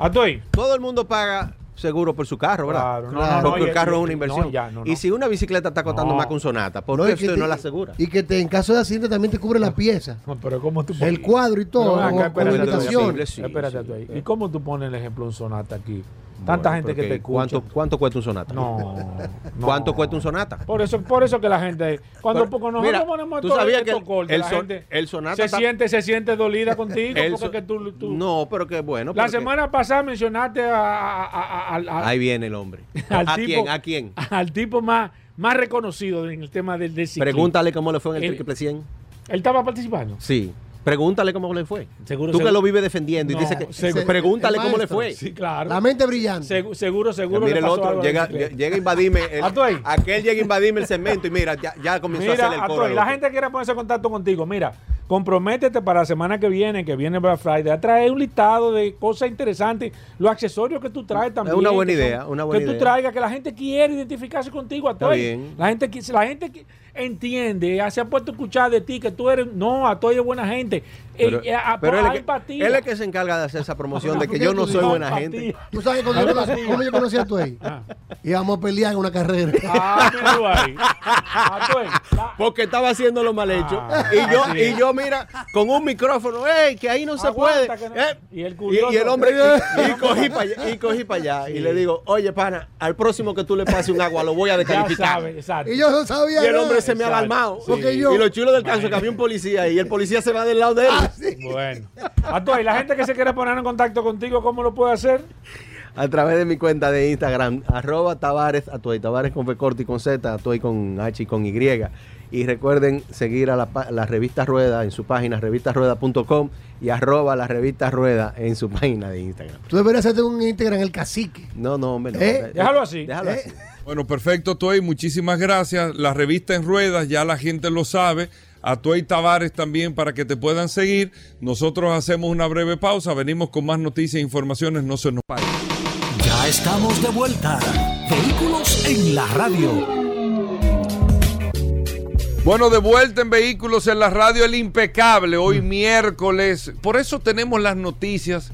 Atoy. Todo el mundo paga seguro por su carro, ¿verdad? Claro, Claro. no, no, Porque el carro y- es una no, inversión. ya, no, Y si una bicicleta está costando No. más que un sonata, ¿por qué usted te- no la asegura? Y que te, en caso de accidente también te cubre la pieza. No, pero ¿cómo tú El cuadro y todo. Acá, con espérate, sí. Atoy. ¿Y cómo tú pones el ejemplo de un sonata aquí? Tanta Bueno, gente que te escucha. ¿cuánto, ¿Cuánto cuesta un sonata? No, no. ¿Cuánto cuesta un sonata? Por eso, por eso que la gente, cuando Pero, poco nosotros mira, ponemos tú sabías esto que el- corte, el la son- gente el sonata se está- siente, se siente dolida contigo El porque so- que tú, tú- No, pero qué bueno. la porque- semana pasada mencionaste a, a- a- a- a- Ahí viene el hombre. (laughs) al ¿A tipo- quién? ¿A quién? al tipo más, más reconocido en el tema del, del. Pregúntale cómo le fue en el El- triple 100. Él estaba participando. Sí. Pregúntale cómo le fue. Seguro, Tú que lo vives defendiendo y No, dices que. seguro. pregúntale cómo le fue. Sí, claro. La mente brillante. Segu- seguro, seguro. mira el otro, llega, llega a invadirme. el- A tu ahí. aquel llega a invadirme el cemento y mira, ya, ya comenzó a hacer el coro. La gente quiere ponerse en contacto contigo. Mira, comprométete para la semana que viene, que viene Black Friday, a traer un listado de cosas interesantes, los accesorios que tú traes también. una buena que son- idea, una buena Que tú idea. traigas, que la gente quiere identificarse contigo, Atoy. bien. La gente, la gente entiende, se ha puesto a escuchar de ti que tú eres, no, Atoy es buena gente. Pero, Eh, eh, a- pero él, es que, empatía. él es que se encarga de hacer esa promoción (laughs) de que ¿Por yo no soy buena Empatía. gente. Tú sabes cuando yo conocí, cómo yo conocí a tu ahí. Ah. Íbamos a pelear en una carrera. Ah, ahí. La- Porque estaba haciendo lo mal hecho. Ah, y, yo, y yo, mira, con un micrófono, ¡ey! Que ahí no se puede. No- Eh, y el curioso- y el hombre, y, y cogí para allá, y cogí para allá. Y le digo, oye, pana, al próximo que tú le pases un agua lo voy a descalificar. Y yo no sabía Y el nada. hombre se me ha alarmado. Sí. Porque yo- Y lo chulo del caso es que había un policía y el policía se va del lado de él. Ah, sí. Bueno. Atoy, la gente que se quiere poner en contacto contigo, ¿cómo lo puede hacer? A través de mi cuenta de Instagram, arroba Tavares, Atuay, Tavares con corto y con Z, Atuay con H y con Y. Y recuerden seguir a la, la revista Rueda en su página revistasrueda.com y arroba la revista Rueda en su página de Instagram. Tú deberías hacerte un Instagram el cacique. No, no, hombre. no. ¿Eh? Déjalo así. Déjalo ¿Eh? así. Bueno, perfecto, Toy. Muchísimas gracias. La revista en ruedas, ya la gente lo sabe. A Toy Tavares también para que te puedan seguir. Nosotros hacemos una breve pausa. Venimos con más noticias e informaciones. No se nos pare. Ya estamos de vuelta. Vehículos en la radio. Bueno, de vuelta en Vehículos en la Radio El Impecable, hoy miércoles. Por eso tenemos las noticias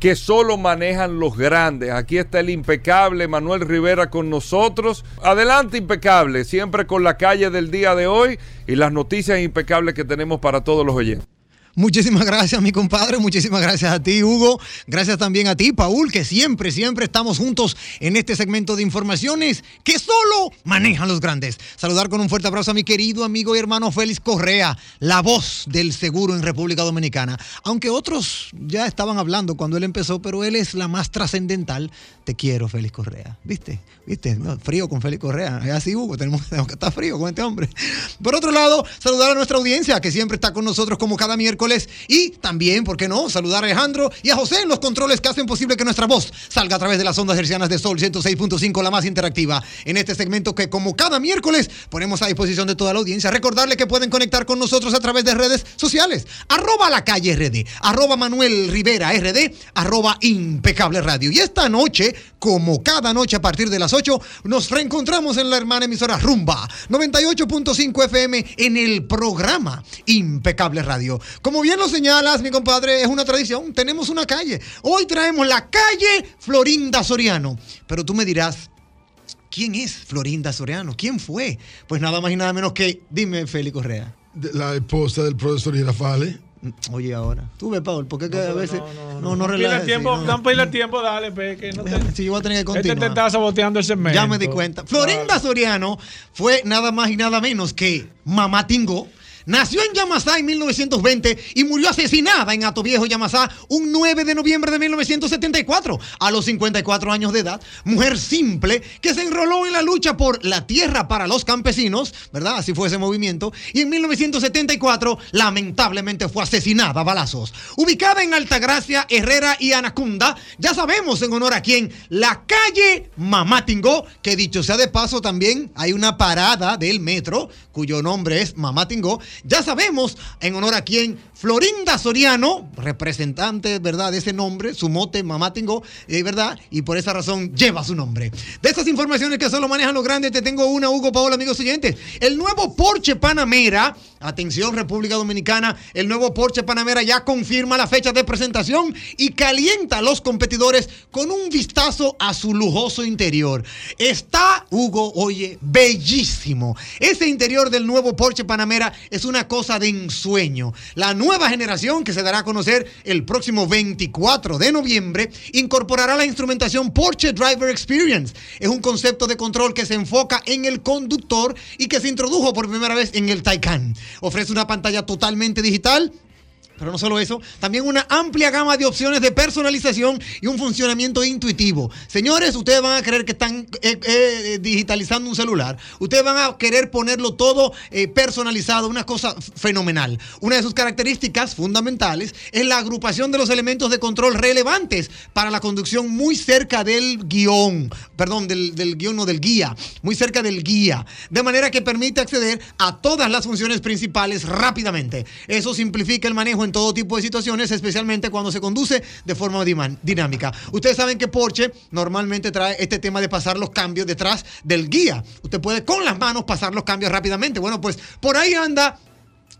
que solo manejan los grandes. Aquí está el impecable Manuel Rivera con nosotros. Adelante, impecable, siempre con la calle del día de hoy y las noticias impecables que tenemos para todos los oyentes. Muchísimas gracias, mi compadre. Muchísimas gracias a ti, Hugo. Gracias también a ti, Paul, que siempre, siempre estamos juntos en este segmento de informaciones que solo manejan los grandes. Saludar con un fuerte abrazo a mi querido amigo y hermano Félix Correa, la voz del seguro en República Dominicana. Aunque otros ya estaban hablando cuando él empezó, pero él es la más trascendental. Te quiero, Félix Correa. ¿Viste? ¿Viste? No, frío con Félix Correa. Es así, Hugo. Tenemos, tenemos que estar frío con este hombre. Por otro lado, saludar a nuestra audiencia que siempre está con nosotros como cada miércoles. Y también, ¿por qué no? Saludar a Alejandro y a José en los controles que hacen posible que nuestra voz salga a través de las ondas hercianas de Sol 106.5, la más interactiva. En este segmento que, como cada miércoles, ponemos a disposición de toda la audiencia. Recordarle que pueden conectar con nosotros a través de redes sociales. Arroba la calle RD, arroba Manuel Rivera RD, arroba impecable radio. Y esta noche, como cada noche a partir de las 8, nos reencontramos en la hermana emisora Rumba 98.5 FM en el programa Impecable Radio. Como bien lo señalas, mi compadre, es una tradición. Tenemos una calle. Hoy traemos la calle Florinda Soriano. Pero tú me dirás, ¿quién es Florinda Soriano? ¿Quién fue? Pues nada más y nada menos que, dime, Félix Correa. de- la esposa del profesor Girafales. Oye, ahora. Tú ves, Paul, porque que a veces no, no, No pile relajes, tiempo, sí, no pile tiempo, dale, pe, que no te- Si yo voy a tener que Este te continuar. está saboteando el segmento. Ya me di cuenta. Florinda Soriano fue nada más y nada menos que Mamá Tingo. Nació en Yamasá en 1920 y murió asesinada en Atoviejo, Yamasá, un 9 de noviembre de 1974, a los 54 años de edad. Mujer simple que se enroló en la lucha por la tierra para los campesinos, ¿verdad? Así fue ese movimiento. Y en 1974, lamentablemente, fue asesinada a balazos. Ubicada en Altagracia, Herrera y Anacunda, ya sabemos en honor a quién, la calle Mamá Tingó, que dicho sea de paso también hay una parada del metro cuyo nombre es Mamá Tingó. Ya sabemos en honor a quién, Florinda Soriano, representante, ¿verdad?, de ese nombre, su mote Mamá Tingó, eh, ¿verdad? Y por esa razón lleva su nombre. De estas informaciones que solo manejan los grandes, te tengo una, Hugo Paola, amigos oyentes. El nuevo Porsche Panamera, atención República Dominicana, el nuevo Porsche Panamera ya confirma la fecha de presentación y calienta a los competidores con un vistazo a su lujoso interior. Está, Hugo, oye, bellísimo. Ese interior del nuevo Porsche Panamera es una cosa de ensueño. La nueva generación que se dará a conocer el próximo 24 de noviembre incorporará la instrumentación Porsche Driver Experience. Es un concepto de control que se enfoca en el conductor y que se introdujo por primera vez en el Taycan. Ofrece una pantalla totalmente digital pero no solo eso, también una amplia gama de opciones de personalización y un funcionamiento intuitivo. Señores, ustedes van a creer que están eh, eh, digitalizando un celular. Ustedes van a querer ponerlo todo eh, personalizado, una cosa fenomenal. Una de sus características fundamentales es la agrupación de los elementos de control relevantes para la conducción muy cerca del guion, perdón, del, del guion, no del guía, muy cerca del guía, de manera que permite acceder a todas las funciones principales rápidamente. Eso simplifica el manejo en todo tipo de situaciones, especialmente cuando se conduce de forma dinámica. Ustedes saben que Porsche normalmente trae este tema de pasar los cambios detrás del guía. Usted puede con las manos pasar los cambios rápidamente. Bueno, pues por ahí anda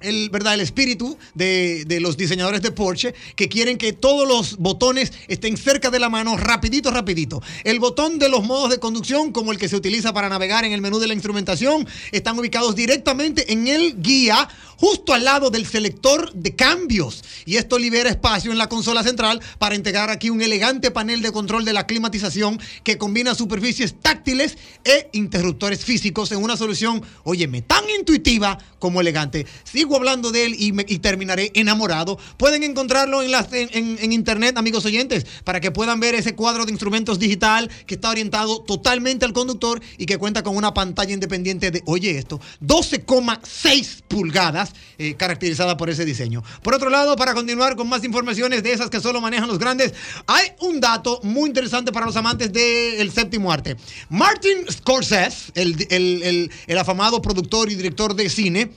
el, ¿verdad? el espíritu de, de los diseñadores de Porsche que quieren que todos los botones estén cerca de la mano, rapidito, rapidito. El botón de los modos de conducción, como el que se utiliza para navegar en el menú de la instrumentación, están ubicados directamente en el guía, justo al lado del selector de cambios. Y esto libera espacio en la consola central para integrar aquí un elegante panel de control de la climatización que combina superficies táctiles e interruptores físicos en una solución, óyeme, tan intuitiva como elegante. Sigo hablando de él y, me- y terminaré enamorado. Pueden encontrarlo en, en, en- en internet, amigos oyentes, para que puedan ver ese cuadro de instrumentos digital que está orientado totalmente al conductor y que cuenta con una pantalla independiente de, oye esto, 12,6 pulgadas, eh, caracterizada por ese diseño. Por otro lado, para continuar con más informaciones de esas que solo manejan los grandes, hay un dato muy interesante para los amantes del séptimo arte. Martin Scorsese, el, el- el- el afamado productor y director de cine,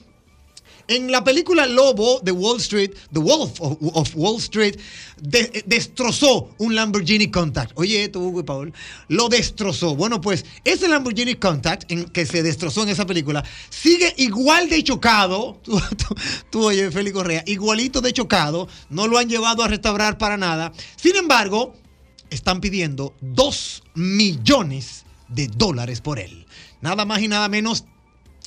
en la película Lobo de Wall Street, The Wolf of, Wall Street, de- destrozó un Lamborghini Contact. Oye, esto, Hugo Paul, lo destrozó. Bueno, pues ese Lamborghini Contact en que se destrozó en esa película sigue igual de chocado. (laughs) Tú- tú, oye, Félix Correa, igualito de chocado. No lo han llevado a restaurar para nada. Sin embargo, están pidiendo 2 millones de dólares por él. Nada más y nada menos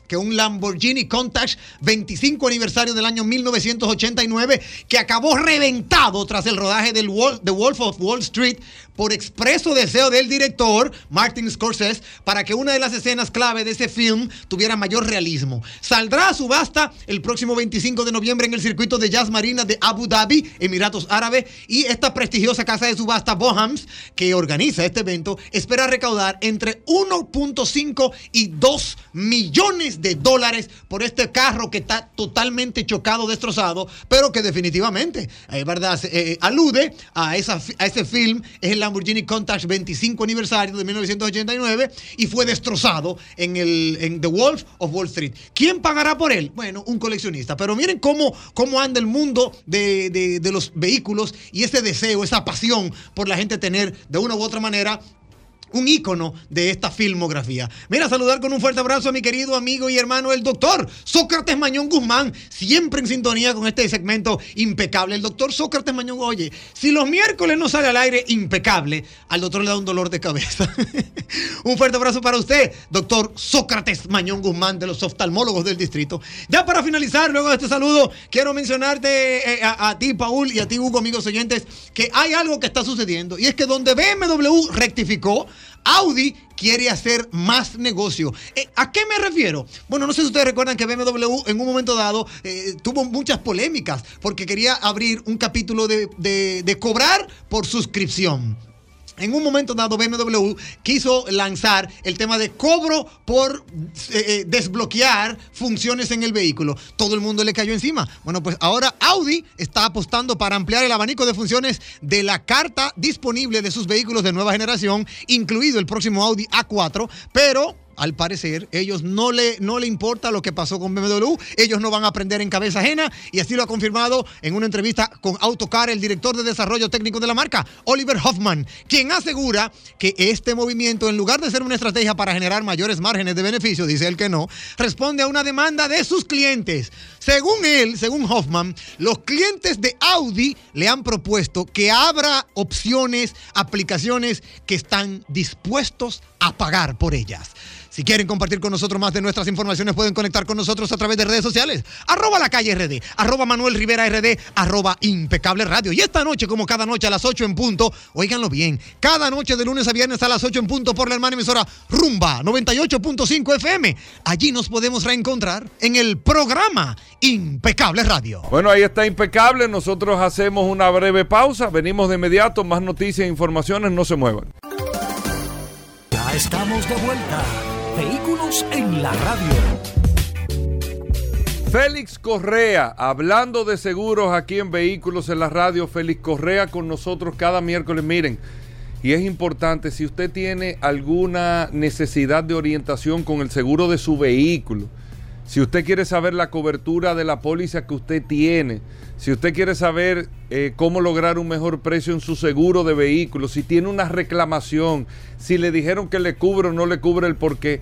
que un Lamborghini Countach 25 aniversario del año 1989 que acabó reventado tras el rodaje del Wall- The Wolf of Wall Street por expreso deseo del director Martin Scorsese para que una de las escenas clave de ese film tuviera mayor realismo. Saldrá a subasta el próximo 25 de noviembre en el circuito de Jazz Marina de Abu Dhabi, Emiratos Árabes, y esta prestigiosa casa de subasta Bohams, que organiza este evento, espera recaudar entre 1.5 y 2 millones de dólares por este carro que está totalmente chocado, destrozado, pero que definitivamente, es verdad, se- eh, alude a, esa, a ese film, es el Lamborghini Countach 25 aniversario de 1989 y fue destrozado en, el, en The Wolf of Wall Street. ¿Quién pagará por él? Bueno, un coleccionista. Pero miren cómo, cómo anda el mundo de- de los vehículos y ese deseo, esa pasión por la gente tener de una u otra manera un ícono de esta filmografía. Mira, saludar con un fuerte abrazo a mi querido amigo y hermano, el doctor Sócrates Mañón Guzmán, siempre en sintonía con este segmento impecable. El doctor Sócrates Mañón, oye, si los miércoles no sale al aire impecable, al doctor le da un dolor de cabeza. (laughs) un fuerte abrazo para usted, doctor Sócrates Mañón Guzmán, de los oftalmólogos del distrito. Ya para finalizar, luego de este saludo, quiero mencionarte eh, a, a ti, Paul, y a ti, Hugo, amigos oyentes, que hay algo que está sucediendo, y es que donde BMW rectificó, Audi quiere hacer más negocio. Eh, ¿A qué me refiero? Bueno, no sé si ustedes recuerdan que BMW en un momento dado eh, tuvo muchas polémicas porque quería abrir un capítulo de, cobrar por suscripción. En un momento dado, BMW quiso lanzar el tema de cobro por eh, eh, desbloquear funciones en el vehículo. Todo el mundo le cayó encima. Bueno, pues ahora Audi está apostando para ampliar el abanico de funciones de la carta disponible de sus vehículos de nueva generación, incluido el próximo Audi A4, pero al parecer, ellos no le, no le importa lo que pasó con BMW, ellos no van a aprender en cabeza ajena y así lo ha confirmado en una entrevista con Autocar el director de desarrollo técnico de la marca, Oliver Hoffman, quien asegura que este movimiento, en lugar de ser una estrategia para generar mayores márgenes de beneficio, dice él que no, responde a una demanda de sus clientes. Según él, según Hoffman, los clientes de Audi le han propuesto que abra opciones, aplicaciones que están dispuestos a pagar por ellas. Si quieren compartir con nosotros más de nuestras informaciones, pueden conectar con nosotros a través de redes sociales. Arroba la calle RD, arroba Manuel Rivera RD, arroba Impecable Radio. Y esta noche, como cada noche a las 8 en punto, óiganlo bien, cada noche de lunes a viernes a las 8 en punto por la hermana emisora Rumba 98.5 FM. Allí nos podemos reencontrar en el programa Impecable Radio. Bueno, ahí está impecable. Nosotros hacemos una breve pausa. Venimos de inmediato. Más noticias e informaciones. No se muevan. Ya estamos de vuelta. Vehículos en la radio. Félix Correa, hablando de seguros aquí en Vehículos en la Radio, Félix Correa con nosotros cada miércoles. Miren, y es importante, si usted tiene alguna necesidad de orientación con el seguro de su vehículo, si usted quiere saber la cobertura de la póliza que usted tiene, si usted quiere saber eh, cómo lograr un mejor precio en su seguro de vehículo, si tiene una reclamación, si le dijeron que le cubre o no le cubre el porqué,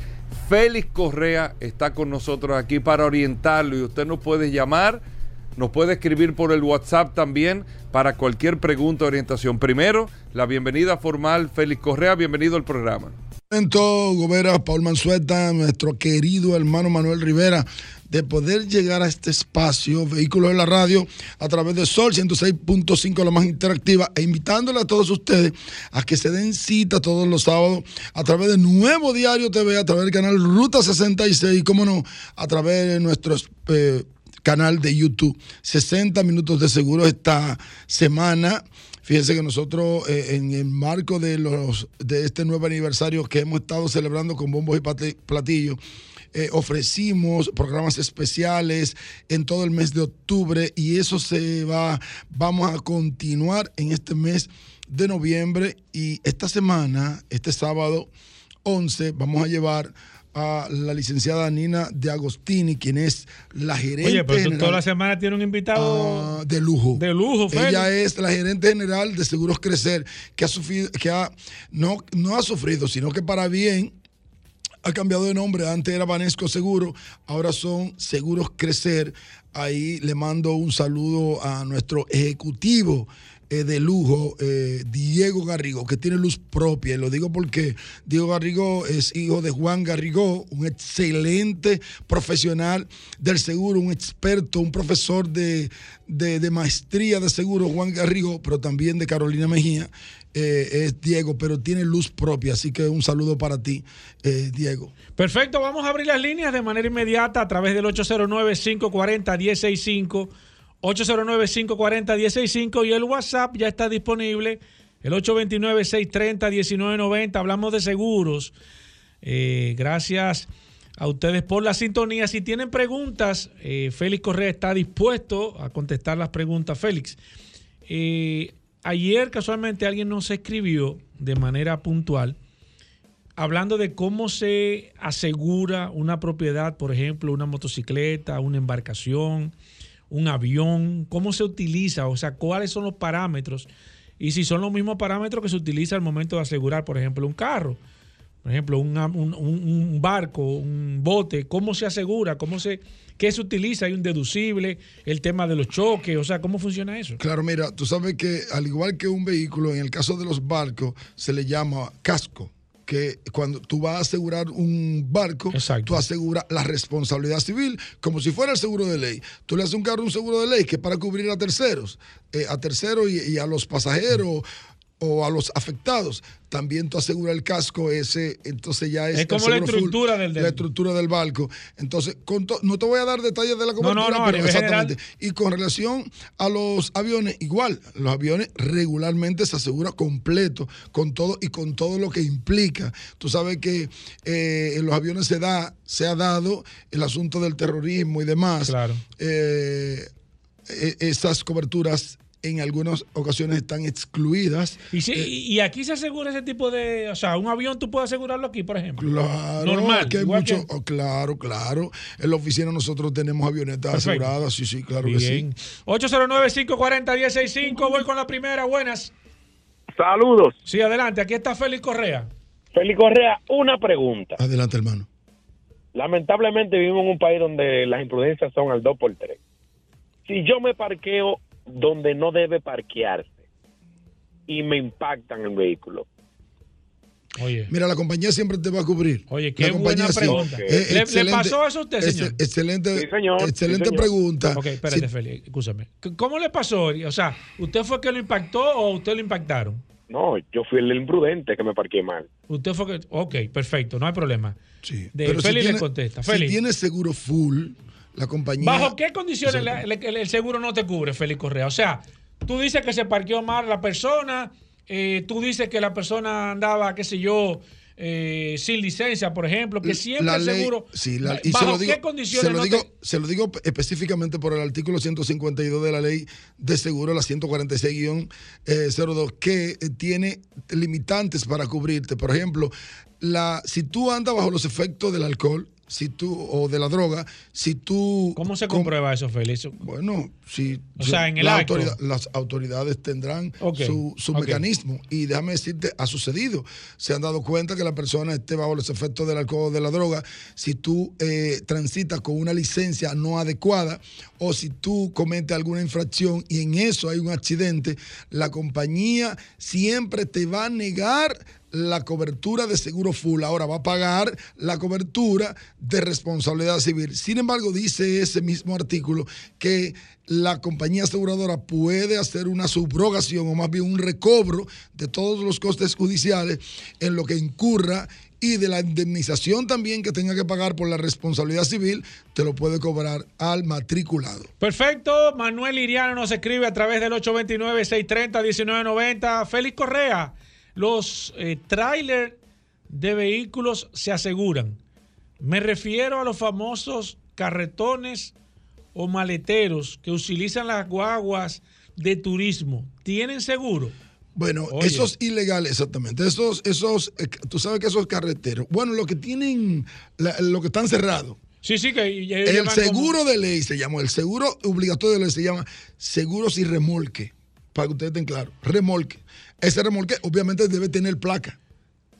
Félix Correa está con nosotros aquí para orientarlo y usted nos puede llamar, nos puede escribir por el WhatsApp también para cualquier pregunta o orientación. Primero, la bienvenida formal, Félix Correa, bienvenido al programa. Gobera, Paul Mansueta, nuestro querido hermano Manuel Rivera, de poder llegar a este espacio, Vehículos en la Radio, a través de Sol 106.5, la más interactiva, e invitándole a todos ustedes a que se den cita todos los sábados a través de Nuevo Diario TV, a través del canal Ruta 66, y cómo no, a través de nuestros... eh, canal de YouTube. 60 minutos de seguro esta semana. Fíjense que nosotros, eh, en el marco de, los, de este nuevo aniversario que hemos estado celebrando con bombos y platillos, eh, ofrecimos programas especiales en todo el mes de octubre y eso se va, vamos a continuar en este mes de noviembre y esta semana, este sábado 11, vamos a llevar a la licenciada Nina de Agostini, quien es la gerente Oye, pero general- toda la semana tienes un invitado Ah, de lujo. de lujo, Félix. Ella es la gerente general de Seguros Crecer, que ha sufrido, que ha, no, no ha sufrido, sino que para bien ha cambiado de nombre. Antes era Banesco Seguro, ahora son Seguros Crecer. Ahí le mando un saludo a nuestro ejecutivo, de lujo, eh, Diego Garrigo, que tiene luz propia. Y lo digo porque Diego Garrigo es hijo de Juan Garrigo, un excelente profesional del seguro, un experto, un profesor de, de- maestría de seguro, Juan Garrigo, pero también de Carolina Mejía. eh, es Diego, pero tiene luz propia. Así que un saludo para ti, eh, Diego. Perfecto, vamos a abrir las líneas de manera inmediata a través del 809-540-165, 809-540-165 y el WhatsApp ya está disponible, el 829-630-1990. Hablamos de seguros. Eh, gracias a ustedes por la sintonía. Si tienen preguntas, eh, Félix Correa está dispuesto a contestar las preguntas. Félix, eh, ayer casualmente alguien nos escribió de manera puntual hablando de cómo se asegura una propiedad, por ejemplo, una motocicleta, una embarcación, un avión, cómo se utiliza, o sea, cuáles son los parámetros y si son los mismos parámetros que se utiliza al momento de asegurar, por ejemplo, un carro, por ejemplo, un- un barco, un bote, cómo se asegura, cómo se, qué se utiliza, hay un deducible, el tema de los choques, o sea, cómo funciona eso. Claro, mira, tú sabes que al igual que un vehículo, en el caso de los barcos, se le llama casco. Que cuando tú vas a asegurar un barco, tú aseguras la responsabilidad civil como si fuera el seguro de ley. Tú le haces un carro un seguro de ley que es para cubrir a terceros, eh, a terceros y, y a los pasajeros o a los afectados. También tú aseguras el casco ese, entonces ya es, como la full, estructura del- del- la estructura del barco. Entonces, con to- no te voy a dar detalles de la No, no, cobertura, no, a pero exactamente. Y con relación a los aviones, igual, los aviones regularmente se asegura completo, con todo y con todo lo que implica. Tú sabes que eh, en los aviones se da, se ha dado el asunto del terrorismo y demás. Claro. Eh, eh, esas coberturas en algunas ocasiones están excluidas. Y, si- y- y aquí se asegura ese tipo de, o sea, un avión tú puedes asegurarlo aquí, por ejemplo. Claro, Normal. que hay mucho- que- oh, claro, claro. En la oficina nosotros tenemos avionetas Perfecto. aseguradas, sí, sí, claro que sí. Bien. 809-540-165, voy con la primera, buenas. Saludos. Sí, adelante, aquí está Félix Correa. Félix Correa, una pregunta. Adelante, hermano. Lamentablemente vivimos en un país donde las imprudencias son al 2 por 3 Si yo me parqueo donde no debe parquearse y me impactan el vehículo, Oye. Mira, la compañía siempre te va a cubrir. Oye, qué buena compañía sí. pregunta. Eh, ¿Le- le excelente- pasó eso a usted, señor? ex- Excelente, Sí, señor. Sí, excelente señor. pregunta. Ok, espérate, Sí, Félix, escúchame. ¿Cómo le pasó? O sea, ¿usted fue que lo impactó o usted lo impactaron? no, yo fui el imprudente que me parqué mal. Usted fue que. Ok, perfecto, no hay problema. sí. De Pero si Félix le tiene- contesta. Si Félix. tienes seguro full, la compañía. ¿Bajo qué condiciones el, el- el seguro no te cubre, Félix Correa? O sea, tú dices que se parqueó mal la persona, eh, tú dices que la persona andaba, qué sé yo, eh, sin licencia, por ejemplo, que siempre la el ley- seguro. sí, la- y se ¿Bajo lo digo, qué condiciones se lo no digo, te- se lo digo específicamente por el artículo 152 de la ley de seguro, la 146-02, que eh, tiene limitantes para cubrirte. Por ejemplo, la, si tú andas bajo los efectos del alcohol, si tú o de la droga, si tú ¿Cómo se comprueba eso, Félix? bueno, si O sea, en el la acto. autoridad- las autoridades tendrán su, su mecanismo. Y déjame decirte, ha sucedido. Se han dado cuenta que la persona esté bajo los efectos del alcohol o de la droga. Si tú eh, transitas con una licencia no adecuada o si tú cometes alguna infracción y en eso hay un accidente, la compañía siempre te va a negar la cobertura de seguro full. Ahora va a pagar la cobertura de responsabilidad civil. Sin embargo, dice ese mismo artículo que la compañía aseguradora puede hacer una subrogación o más bien un recobro de todos los costes judiciales en lo que incurra y de la indemnización también que tenga que pagar por la responsabilidad civil, te lo puede cobrar al matriculado. Perfecto. Manuel Iriano nos escribe a través del 829-630-1990. Félix Correa, los eh, trailers de vehículos se aseguran. Me refiero a los famosos carretones o maleteros que utilizan las guaguas de turismo. ¿Tienen seguro? Bueno, Oye. esos ilegales, exactamente. Esos, esos, eh, tú sabes que esos carreteros, bueno, lo que tienen, la- lo que están cerrados. Sí, sí, que El como- seguro de ley se llama, el seguro obligatorio de ley se llama seguros y remolque, para que ustedes estén claros. Remolque. Ese remolque obviamente debe tener placa.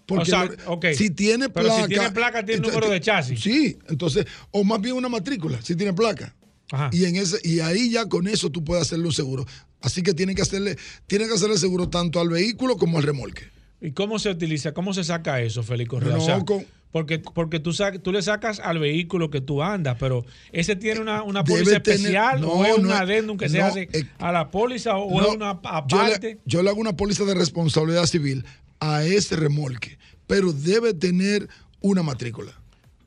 Porque O sea, si tiene Pero si placa. tiene placa, tiene entonces- número de chasis. Sí, entonces, o más bien una matrícula, si tiene placa. Ajá. Y en ese y ahí ya con eso tú puedes hacerle un seguro. Así que tienen que hacerle tienen que hacerle seguro tanto al vehículo como al remolque. ¿Y cómo se utiliza? ¿Cómo se saca eso, Félix Correa? No, O sea, con- porque porque tú, sac- tú le sacas al vehículo que tú andas, pero ese tiene una, una póliza tener- especial no, o es un no, adendum que se no, hace eh, a la póliza o No, es una yo, aparte le, yo le hago una póliza de responsabilidad civil a ese remolque, pero debe tener una matrícula.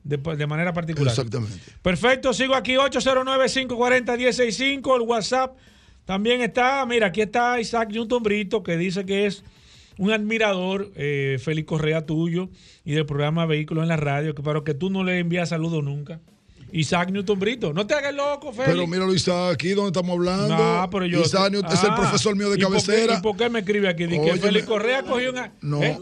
de, de manera particular. Exactamente. Perfecto, sigo aquí 809-540-165, el WhatsApp también está, mira, aquí está Isaac Newton Brito que dice que es un admirador, eh, Félix Correa tuyo y del programa Vehículos en la Radio, que pero que tú no le envías saludos nunca. Isaac Newton Brito, no te hagas loco, Félix. Pero míralo, Isaac, aquí donde estamos hablando. No, pero yo. Isaac Newton es el Ah, profesor mío de ¿y por qué- cabecera. ¿Y por qué me escribe aquí? Dice que. Félix Correa cogió una. No, ¿Eh?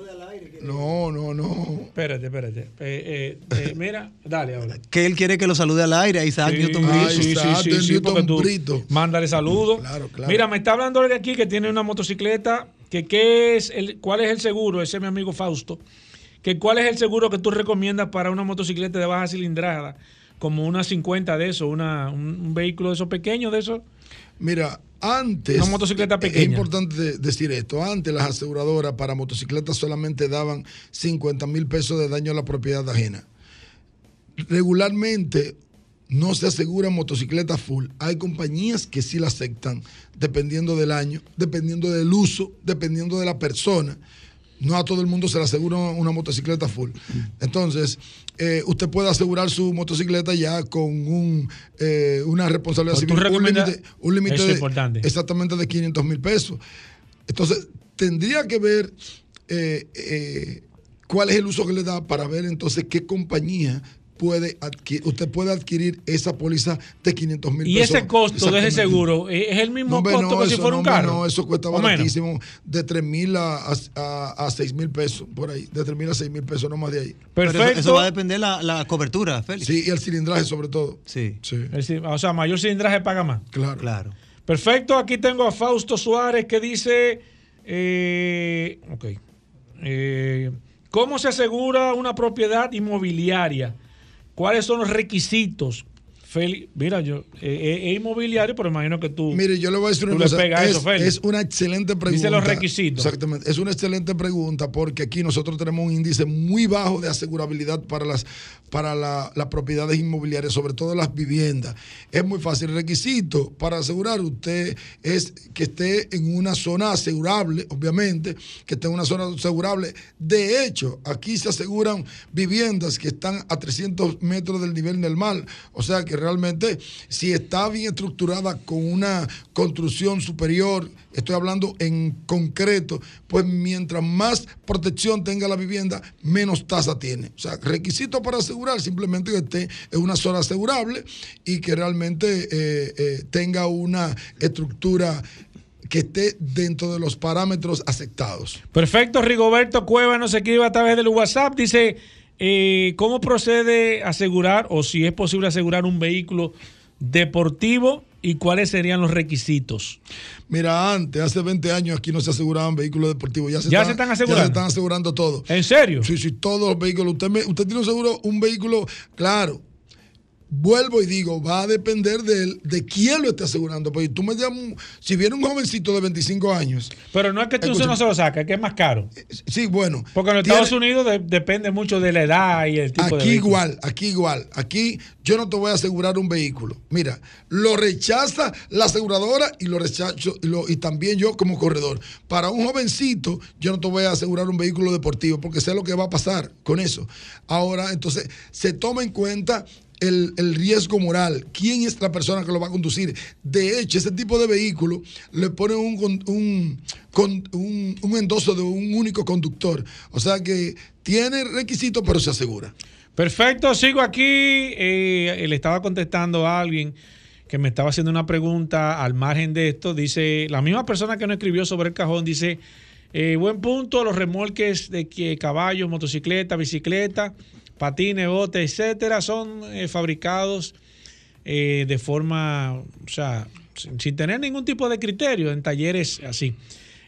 no, no, no. Espérate, espérate. Eh, eh, eh, mira, dale ahora. Que él quiere que lo salude al aire a Isaac Sí, Newton Brito. sí, sí, Isaac sí, sí, Newton porque tú Brito. Mándale saludos. Claro, claro. Mira, me está hablando alguien aquí que tiene una motocicleta, que qué es el, cuál es el seguro, ese es mi amigo Fausto, que cuál es el seguro que tú recomiendas para una motocicleta de baja cilindrada, como una 50 de eso, una, un, un vehículo de esos pequeños de esos. Mira, antes. Una motocicleta Es pequeña. importante de- decir esto. Antes las aseguradoras para motocicletas solamente daban 50 mil pesos de daño a la propiedad ajena. Regularmente no se aseguran motocicletas full. Hay compañías que sí la aceptan, dependiendo del año, dependiendo del uso, dependiendo de la persona. No a todo el mundo se le asegura una motocicleta full. Entonces, eh, usted puede asegurar su motocicleta ya con un, eh, una responsabilidad civil, un límite, de- importante. exactamente de 500 mil pesos. Entonces, tendría que ver eh, eh, cuál es el uso que le da para ver entonces qué compañía puede adquirir, usted puede adquirir esa póliza de 500 mil Y pesos. ese costo de ese seguro, ¿eh, ¿es el mismo No, costo no, que si eso fuera no, un carro? No, eso cuesta baratísimo. De 3 mil a, a, a 6 mil pesos, por ahí. De 3 mil a 6 mil pesos, no más de ahí. Pero eso, eso va a depender la, la cobertura, Félix. Sí, y el cilindraje sobre todo. Sí. Sí. Decir, O sea, mayor cilindraje paga más. Claro. Claro. Perfecto, aquí tengo a Fausto Suárez que dice, eh, ok, Eh, ¿cómo se asegura una propiedad inmobiliaria? ¿Cuáles son los requisitos? Feli- mira, yo eh, es inmobiliario, pero imagino que tú, Mire, yo le voy a decir una cosa. Es, eso, Félix. es una excelente pregunta. Dice los requisitos. Exactamente. Es una excelente pregunta porque aquí nosotros tenemos un índice muy bajo de asegurabilidad para las para la- las propiedades inmobiliarias, sobre todo las viviendas. Es muy fácil. El requisito para asegurar usted es que esté en una zona asegurable, obviamente, que esté en una zona asegurable. De hecho, aquí se aseguran viviendas que están a 300 metros del nivel del mar. O sea que realmente, si está bien estructurada con una construcción superior, estoy hablando en concreto, pues mientras más protección tenga la vivienda, menos tasa tiene. O sea, requisito para asegurar simplemente que esté en una zona asegurable y que realmente eh, eh, tenga una estructura que esté dentro de los parámetros aceptados. Perfecto, Rigoberto Cueva nos escribe a través del WhatsApp. Dice, eh, ¿cómo procede asegurar o si es posible asegurar un vehículo deportivo y cuáles serían los requisitos? Mira, antes, hace 20 años aquí no se aseguraban vehículos deportivos. Ya se, ¿Ya se están asegurando? Ya se están asegurando todo. ¿En serio? Sí, sí, todos los vehículos. Usted, me- usted tiene un seguro, un vehículo, claro. Vuelvo y digo, va a depender de, de quién lo esté asegurando. Porque tú me llamas, si viene un jovencito de 25 años. Pero no es que tú Escucha. no se lo saca, es que es más caro. Sí, bueno. Porque en tiene- Estados Unidos de- depende mucho de la edad y el tipo de Aquí igual, aquí igual. Aquí yo no te voy a asegurar un vehículo. Mira, lo rechaza la aseguradora y lo rechazo y, lo- y también yo como corredor. Para un jovencito, yo no te voy a asegurar un vehículo deportivo porque sé lo que va a pasar con eso. Ahora, entonces, se toma en cuenta el, el riesgo moral. ¿Quién es la persona que lo va a conducir? De hecho, ese tipo de vehículo le ponen un, un, un, un endoso de un único conductor. O sea que tiene requisitos, pero se asegura. Perfecto, sigo aquí. Eh, le estaba contestando a alguien que me estaba haciendo una pregunta al margen de esto. Dice, la misma persona que no escribió sobre el cajón dice, eh, buen punto, los remolques de que caballos, motocicleta, bicicleta, patines, botes, etcétera, son eh, fabricados eh, de forma, o sea, sin, sin tener ningún tipo de criterio en talleres así.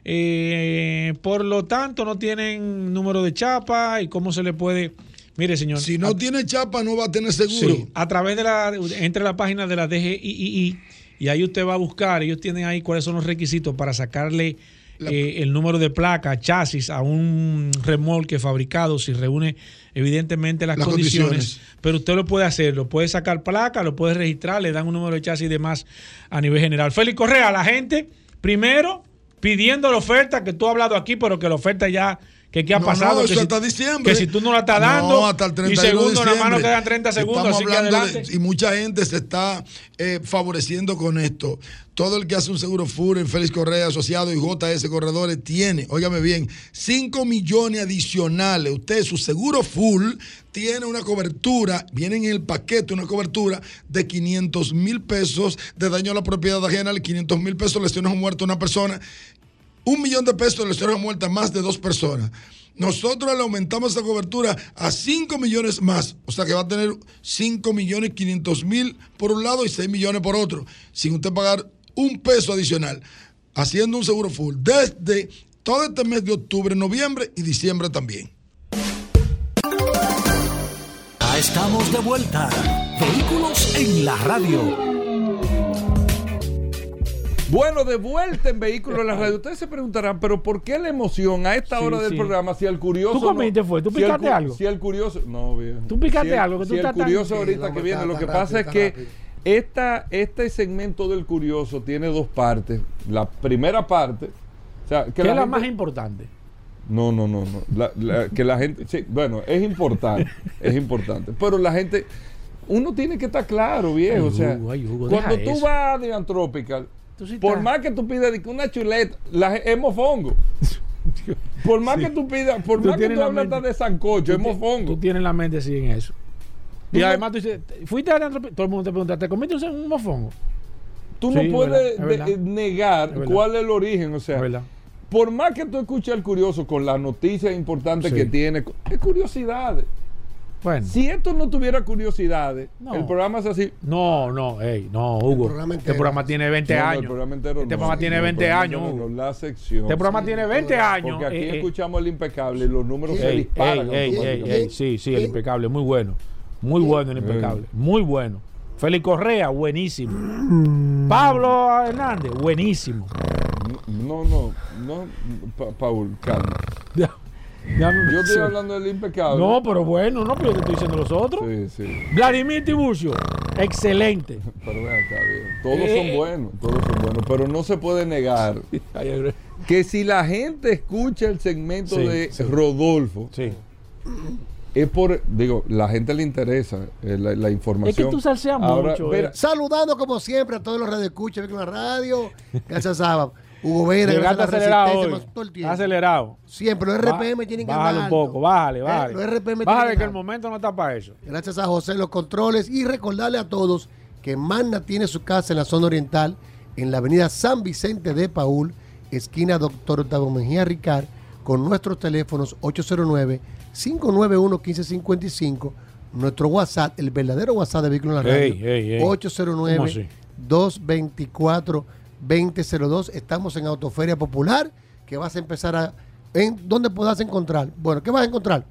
Eh, por lo tanto, no tienen número de chapa y cómo se le puede Mire, señor. Si no tiene chapa, no va a tener seguro. Sí, a través de la, entre la página de la DGII y ahí usted va a buscar, ellos tienen ahí cuáles son los requisitos para sacarle eh, el número de placa, chasis a un remolque fabricado si reúne evidentemente las, Las condiciones, condiciones. pero usted lo puede hacer, lo puede sacar placa, lo puede registrar, le dan un número de chasis y demás a nivel general. Félix Correa, la gente, primero pidiendo la oferta que tú has hablado aquí, pero que la oferta ya que qué ha No, pasado, no, que, eso si, hasta diciembre. que si tú no la estás No, dando hasta el y 31 de segundo, nada más quedan 30 segundos, Estamos así que de- y mucha gente se está eh, favoreciendo con esto. Todo el que hace un seguro full en Félix Correa Asociado y JS Corredores tiene, óigame bien, 5 millones adicionales. Usted, su seguro full, tiene una cobertura, viene en el paquete una cobertura de 500 mil pesos de daño a la propiedad ajena, 500 mil pesos lesiones o muerte a una persona un millón de pesos de lesiones muertas más de dos personas. Nosotros le aumentamos esa cobertura a 5 millones más. O sea que va a tener 5 millones 500 mil por un lado y 6 millones por otro. Sin usted pagar un peso adicional. Haciendo un seguro full. Desde todo este mes de octubre, noviembre y diciembre también. Estamos de vuelta. Vehículos en la radio. Bueno, de vuelta en Vehículos en la Radio. Ustedes se preguntarán, pero ¿por qué la emoción a esta Sí, hora del sí. programa si el curioso. ¿Tú comiste, fue? ¿Tú si el picaste algo? Si el curioso. No, viejo. ¿Tú picaste Si el- algo? Que tú si el estás tan- curioso ahorita que viene. Lo que pasa es que rápido. esta, este segmento del curioso tiene dos partes. La primera parte. O sea, que ¿Qué es la gente- más importante? No, no, no, no. La- la- que la gente, sí, bueno, es importante, (laughs) es importante. Pero la gente, uno tiene que estar claro, viejo. Ay, o sea, Hugo, ay, Hugo, cuando tú eso. vas a Tú sí por más que tú pidas una chuleta, la, es mofongo. Por más que tú pidas, por Tú más que tú la mente- hasta de sancocho, es mofongo. Tú tienes la mente así en eso. Y además tú dices, fuiste a Pi- todo el mundo te pregunta, ¿te comiste un, mofongo? Tú Sí, no es puedes verdad, de- eh, negar Es cuál es el origen. O sea, por más que tú escuches al curioso con las noticias importantes Sí. que tiene, es curiosidades. Bueno. Si esto no tuviera curiosidades, No. el programa es así. No, no, ey, no, Hugo. programa este programa tiene 20 No, no, años. el programa entero este no. programa tiene No, el 20 programa años, Hugo. la sección. Este programa Sí, tiene todo 20 lo- años. Porque aquí eh, eh, escuchamos el impecable y los números se disparan. ey, ey, ey, automáticamente. ey, sí, sí, el impecable, muy bueno. Muy bueno el impecable, muy bueno. Félix Correa, buenísimo. Pablo Hernández, buenísimo. No, no, no, Pa- Paul, calma. (laughs) Ya- ya me- Yo estoy hablando del impecable. No, pero bueno, no, pero yo te estoy diciendo los otros. Sí, sí. Vladimir Tiburcio, excelente. (laughs) Pero vean acá, bien. Todos Eh. son buenos, todos son buenos. Pero no se puede negar (laughs) que si la gente escucha el segmento Sí, de sí. Rodolfo, Sí. es por, digo, la gente le interesa eh, la, la información. tú salseas Ahora, mucho, eh. Saludando como siempre a todos los radioescuchas de la radio. Gracias a Hugo Vera, acelerado. Hoy. Todo el tiempo. Acelerado. Siempre. Los RPM tienen que Bájale un poco, bájale, bájale. Eh, bájale que, el momento no está para eso. Gracias a José, los controles. Y recordarle a todos que Magna tiene su casa en la zona oriental, en la avenida San Vicente de Paul, esquina Doctor Octavio Mejía Ricard, con nuestros teléfonos 809-591-1555, nuestro WhatsApp, el verdadero WhatsApp de Vehículos en la Radio, 809 224 2002. Estamos en Autoferia Popular, que vas a empezar a... En, ¿Dónde podrás encontrar? Bueno, ¿qué vas a encontrar?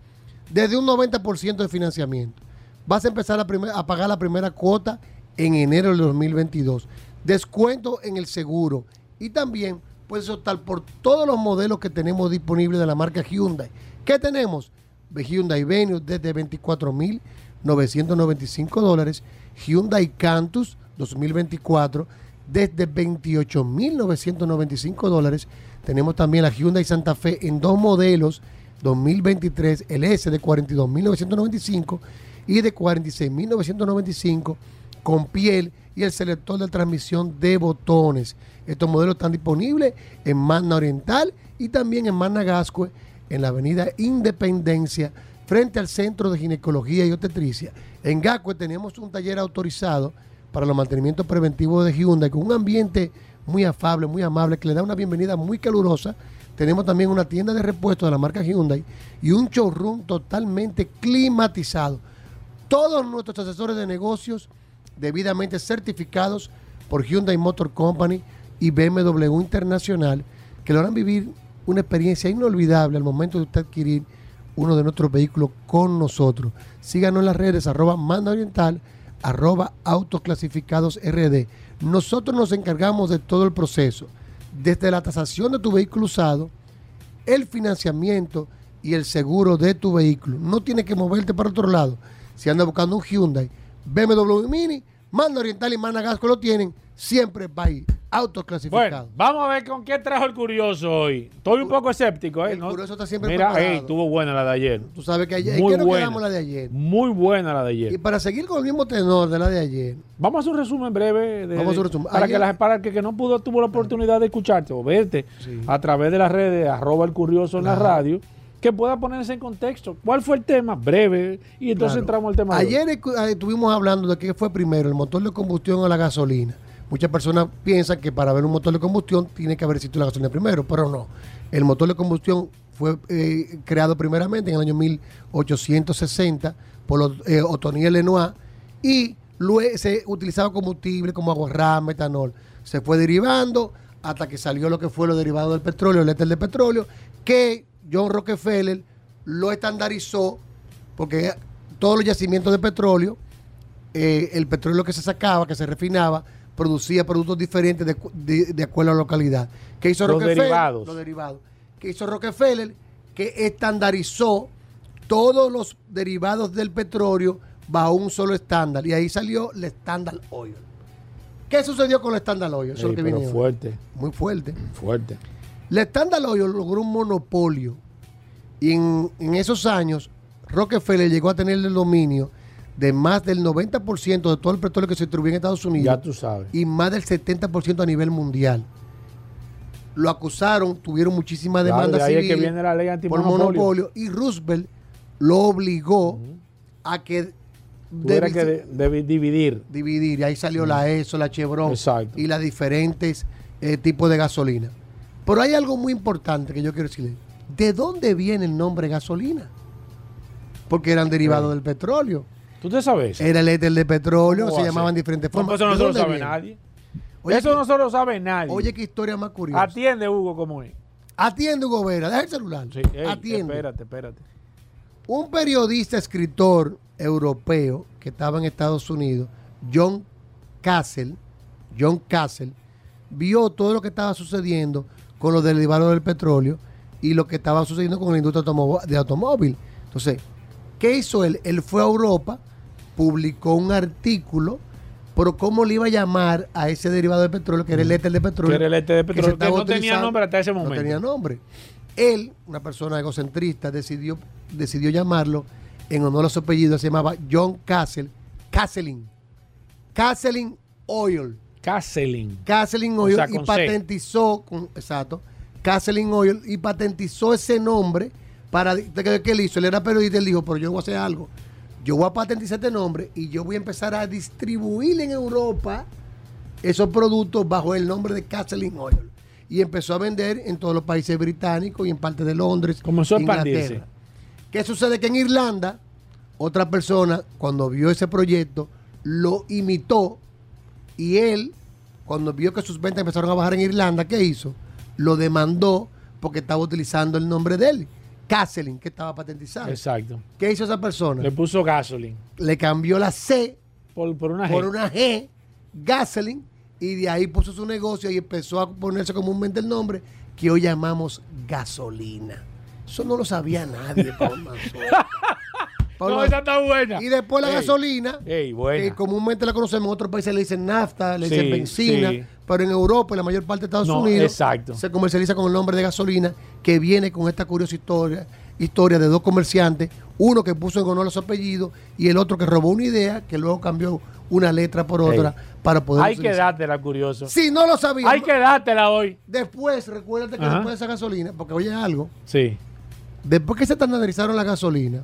Desde un 90% de financiamiento. Vas a empezar a, primer, a pagar la primera cuota en enero del 2022. Descuento en el seguro. Y también puedes optar por todos los modelos que tenemos disponibles de la marca Hyundai. ¿Qué tenemos? Hyundai Venue desde 24.995 dólares. Hyundai Cantus 2024 desde 28.995 dólares. Tenemos también la Hyundai Santa Fe en dos modelos 2023, el S de 42.995 y de 46.995 con piel y el selector de transmisión de botones. Estos modelos están disponibles en Magna Oriental y también en Magna Gascue en la avenida Independencia frente al Centro de Ginecología y Obstetricia. En Gascue tenemos un taller autorizado para los mantenimientos preventivos de Hyundai con un ambiente muy afable, muy amable, que le da una bienvenida muy calurosa. Tenemos también una tienda de repuestos de la marca Hyundai y un showroom totalmente climatizado. Todos nuestros asesores de negocios debidamente certificados por Hyundai Motor Company y BMW Internacional, que lograrán vivir una experiencia inolvidable al momento de usted adquirir uno de nuestros vehículos con nosotros. Síganos en las redes arroba Manda Oriental, arroba Autoclasificados RD. Nosotros nos encargamos de todo el proceso, desde la tasación de tu vehículo usado, el financiamiento y el seguro de tu vehículo. No tienes que moverte para otro lado. Si andas buscando un Hyundai, BMW Mini, Manda Oriental y Managasco lo tienen, siempre va a ir autoclasificado. Bueno, vamos a ver con qué trajo el curioso hoy. Estoy un poco escéptico, ¿eh? El No- curioso está siempre Mira, preparado. ey, estuvo buena la de ayer. Tú sabes que ayer, Muy ¿en qué buena. la de ayer? Muy buena la de ayer. Y para seguir con el mismo tenor de la de ayer, Vamos a hacer un resumen breve. de- Vamos a hacer un resumen. Para, Ayer- que la, para el que, que no pudo, tuvo la oportunidad de escucharte o verte a través de las redes, arroba el curioso en la radio, que pueda ponerse en contexto. ¿Cuál fue el tema? Breve. Y entonces Claro. entramos al tema. Ayer eh, estuvimos hablando de qué fue primero, el motor de combustión o la gasolina. Muchas personas piensan que para ver un motor de combustión tiene que haber existido la gasolina primero, pero no. El motor de combustión fue eh, creado primeramente en el año 1860 por los, eh, Otoniel Lenoir y luego se utilizaba combustible como aguarrama, etanol. Se fue derivando hasta que salió lo que fue lo derivado del petróleo, el éter de petróleo, que John Rockefeller lo estandarizó porque todos los yacimientos de petróleo, eh, el petróleo que se sacaba, que se refinaba, producía productos diferentes de, de- de acuerdo a la localidad. ¿Qué hizo Los Rockefeller? derivados. Los derivados. ¿Qué hizo Rockefeller? Que estandarizó todos los derivados del petróleo bajo un solo estándar. Y ahí salió el Standard Oil. ¿Qué sucedió con el Standard Oil? Eso es Ey, que pero fuerte, Muy fuerte. fuerte. La Standard Oil logró un monopolio y en, en esos años Rockefeller llegó a tener el dominio de más del 90% de todo el petróleo que se distribuye en Estados Unidos Ya tú sabes. y más del 70% a nivel mundial. Lo acusaron, tuvieron muchísimas Claro, demandas de ahí es que civiles viene la ley por monopolio y Roosevelt lo obligó a que Tuviera que de- de- dividir. dividir. Y ahí salió la ESO, la Chevron Exacto. y las diferentes eh, tipos de gasolina. Pero hay algo muy importante que yo quiero decirle. ¿De dónde viene el nombre gasolina? Porque eran derivados del petróleo. ¿Tú te sabes? Era el éter de petróleo, ¿Cómo se llamaban diferentes formas. eso no ¿De se lo sabe viene? nadie. Oye, eso que- no se lo sabe nadie. Oye, qué historia más curiosa. Atiende, Hugo, cómo es. Atiende, Hugo Vera. Deja el celular. Sí, ey, Atiende. Espérate, espérate. Un periodista, escritor europeo que estaba en Estados Unidos, John Castle, John Castle, vio todo lo que estaba sucediendo con los derivados del petróleo y lo que estaba sucediendo con la industria de automóvil. Entonces, ¿qué hizo él? Él fue a Europa, publicó un artículo, pero ¿cómo le iba a llamar a ese derivado del petróleo, que era el éter de petróleo? Que era el éter de petróleo, que no tenía nombre hasta ese momento. No tenía nombre. Él, una persona egocentrista, decidió, decidió llamarlo en honor a su apellido, se llamaba John Castle, Castling. Castling Oil. Castling. Castling O Oil sea, y patentizó, con, exacto, Castling Oil y patentizó ese nombre para, ¿qué, qué él hizo? Él era periodista, él dijo, pero yo voy a hacer algo. Yo voy a patentizar este nombre y yo voy a empezar a distribuir en Europa esos productos bajo el nombre de Castling Oil. Y empezó a vender en todos los países británicos y en parte de Londres. Comenzó a. Inglaterra. ¿Qué sucede? Que en Irlanda, otra persona, cuando vio ese proyecto, lo imitó y él, cuando vio que sus ventas empezaron a bajar en Irlanda, ¿qué hizo? Lo demandó porque estaba utilizando el nombre de él, Castling, que estaba patentizado. Exacto. ¿Qué hizo esa persona? Le puso gasoline. Le cambió la C Por, por una G. por una G, Gasoline, y de ahí puso su negocio y empezó a ponerse comúnmente el nombre que hoy llamamos gasolina. Eso no lo sabía nadie, Paul. (laughs) Paul No, esa está buena. Y después la Ey, gasolina, Ey, buena. que comúnmente la conocemos en otros países, le dicen nafta, le Sí, dicen benzina, sí. pero en Europa, en la mayor parte de Estados No, Unidos, exacto. se comercializa con el nombre de gasolina, que viene con esta curiosa historia, historia de dos comerciantes, uno que puso en honor a su apellido y el otro que robó una idea, que luego cambió una letra por otra para poder Hay que dártela, curioso. Si no lo sabía. Hay que dártela hoy. Después, recuérdate que Ajá. después de esa gasolina, porque oye algo, Sí. después que se estandarizaron la gasolina,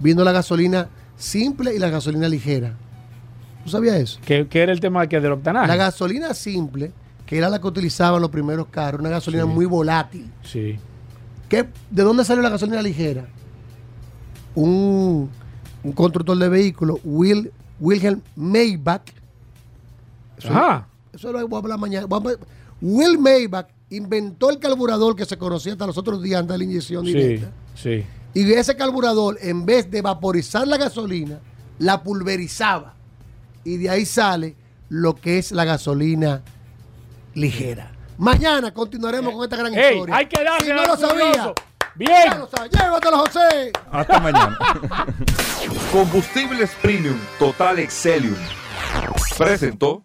vino la gasolina simple y la gasolina ligera. ¿Tú sabías eso? Que, que era el tema que del octanaje. La gasolina simple, que era la que utilizaban los primeros carros, una gasolina Sí. muy volátil. Sí. ¿Qué- ¿De dónde salió la gasolina ligera? Un, un constructor de vehículos, Will, Wilhelm Maybach. Eso, Ajá. eso lo voy a hablar mañana. A- Will Maybach inventó el carburador que se conocía hasta los otros días antes de la inyección Sí, directa. sí. Y ese carburador, en vez de vaporizar la gasolina, la pulverizaba. Y de ahí sale lo que es la gasolina ligera. Mañana continuaremos con esta gran Ey, historia. hay que darle Si no a lo sabía. Bien. ya lo sabe. Llévatelo, José. Hasta mañana. (laughs) Combustibles Premium Total Excelium. Presentó.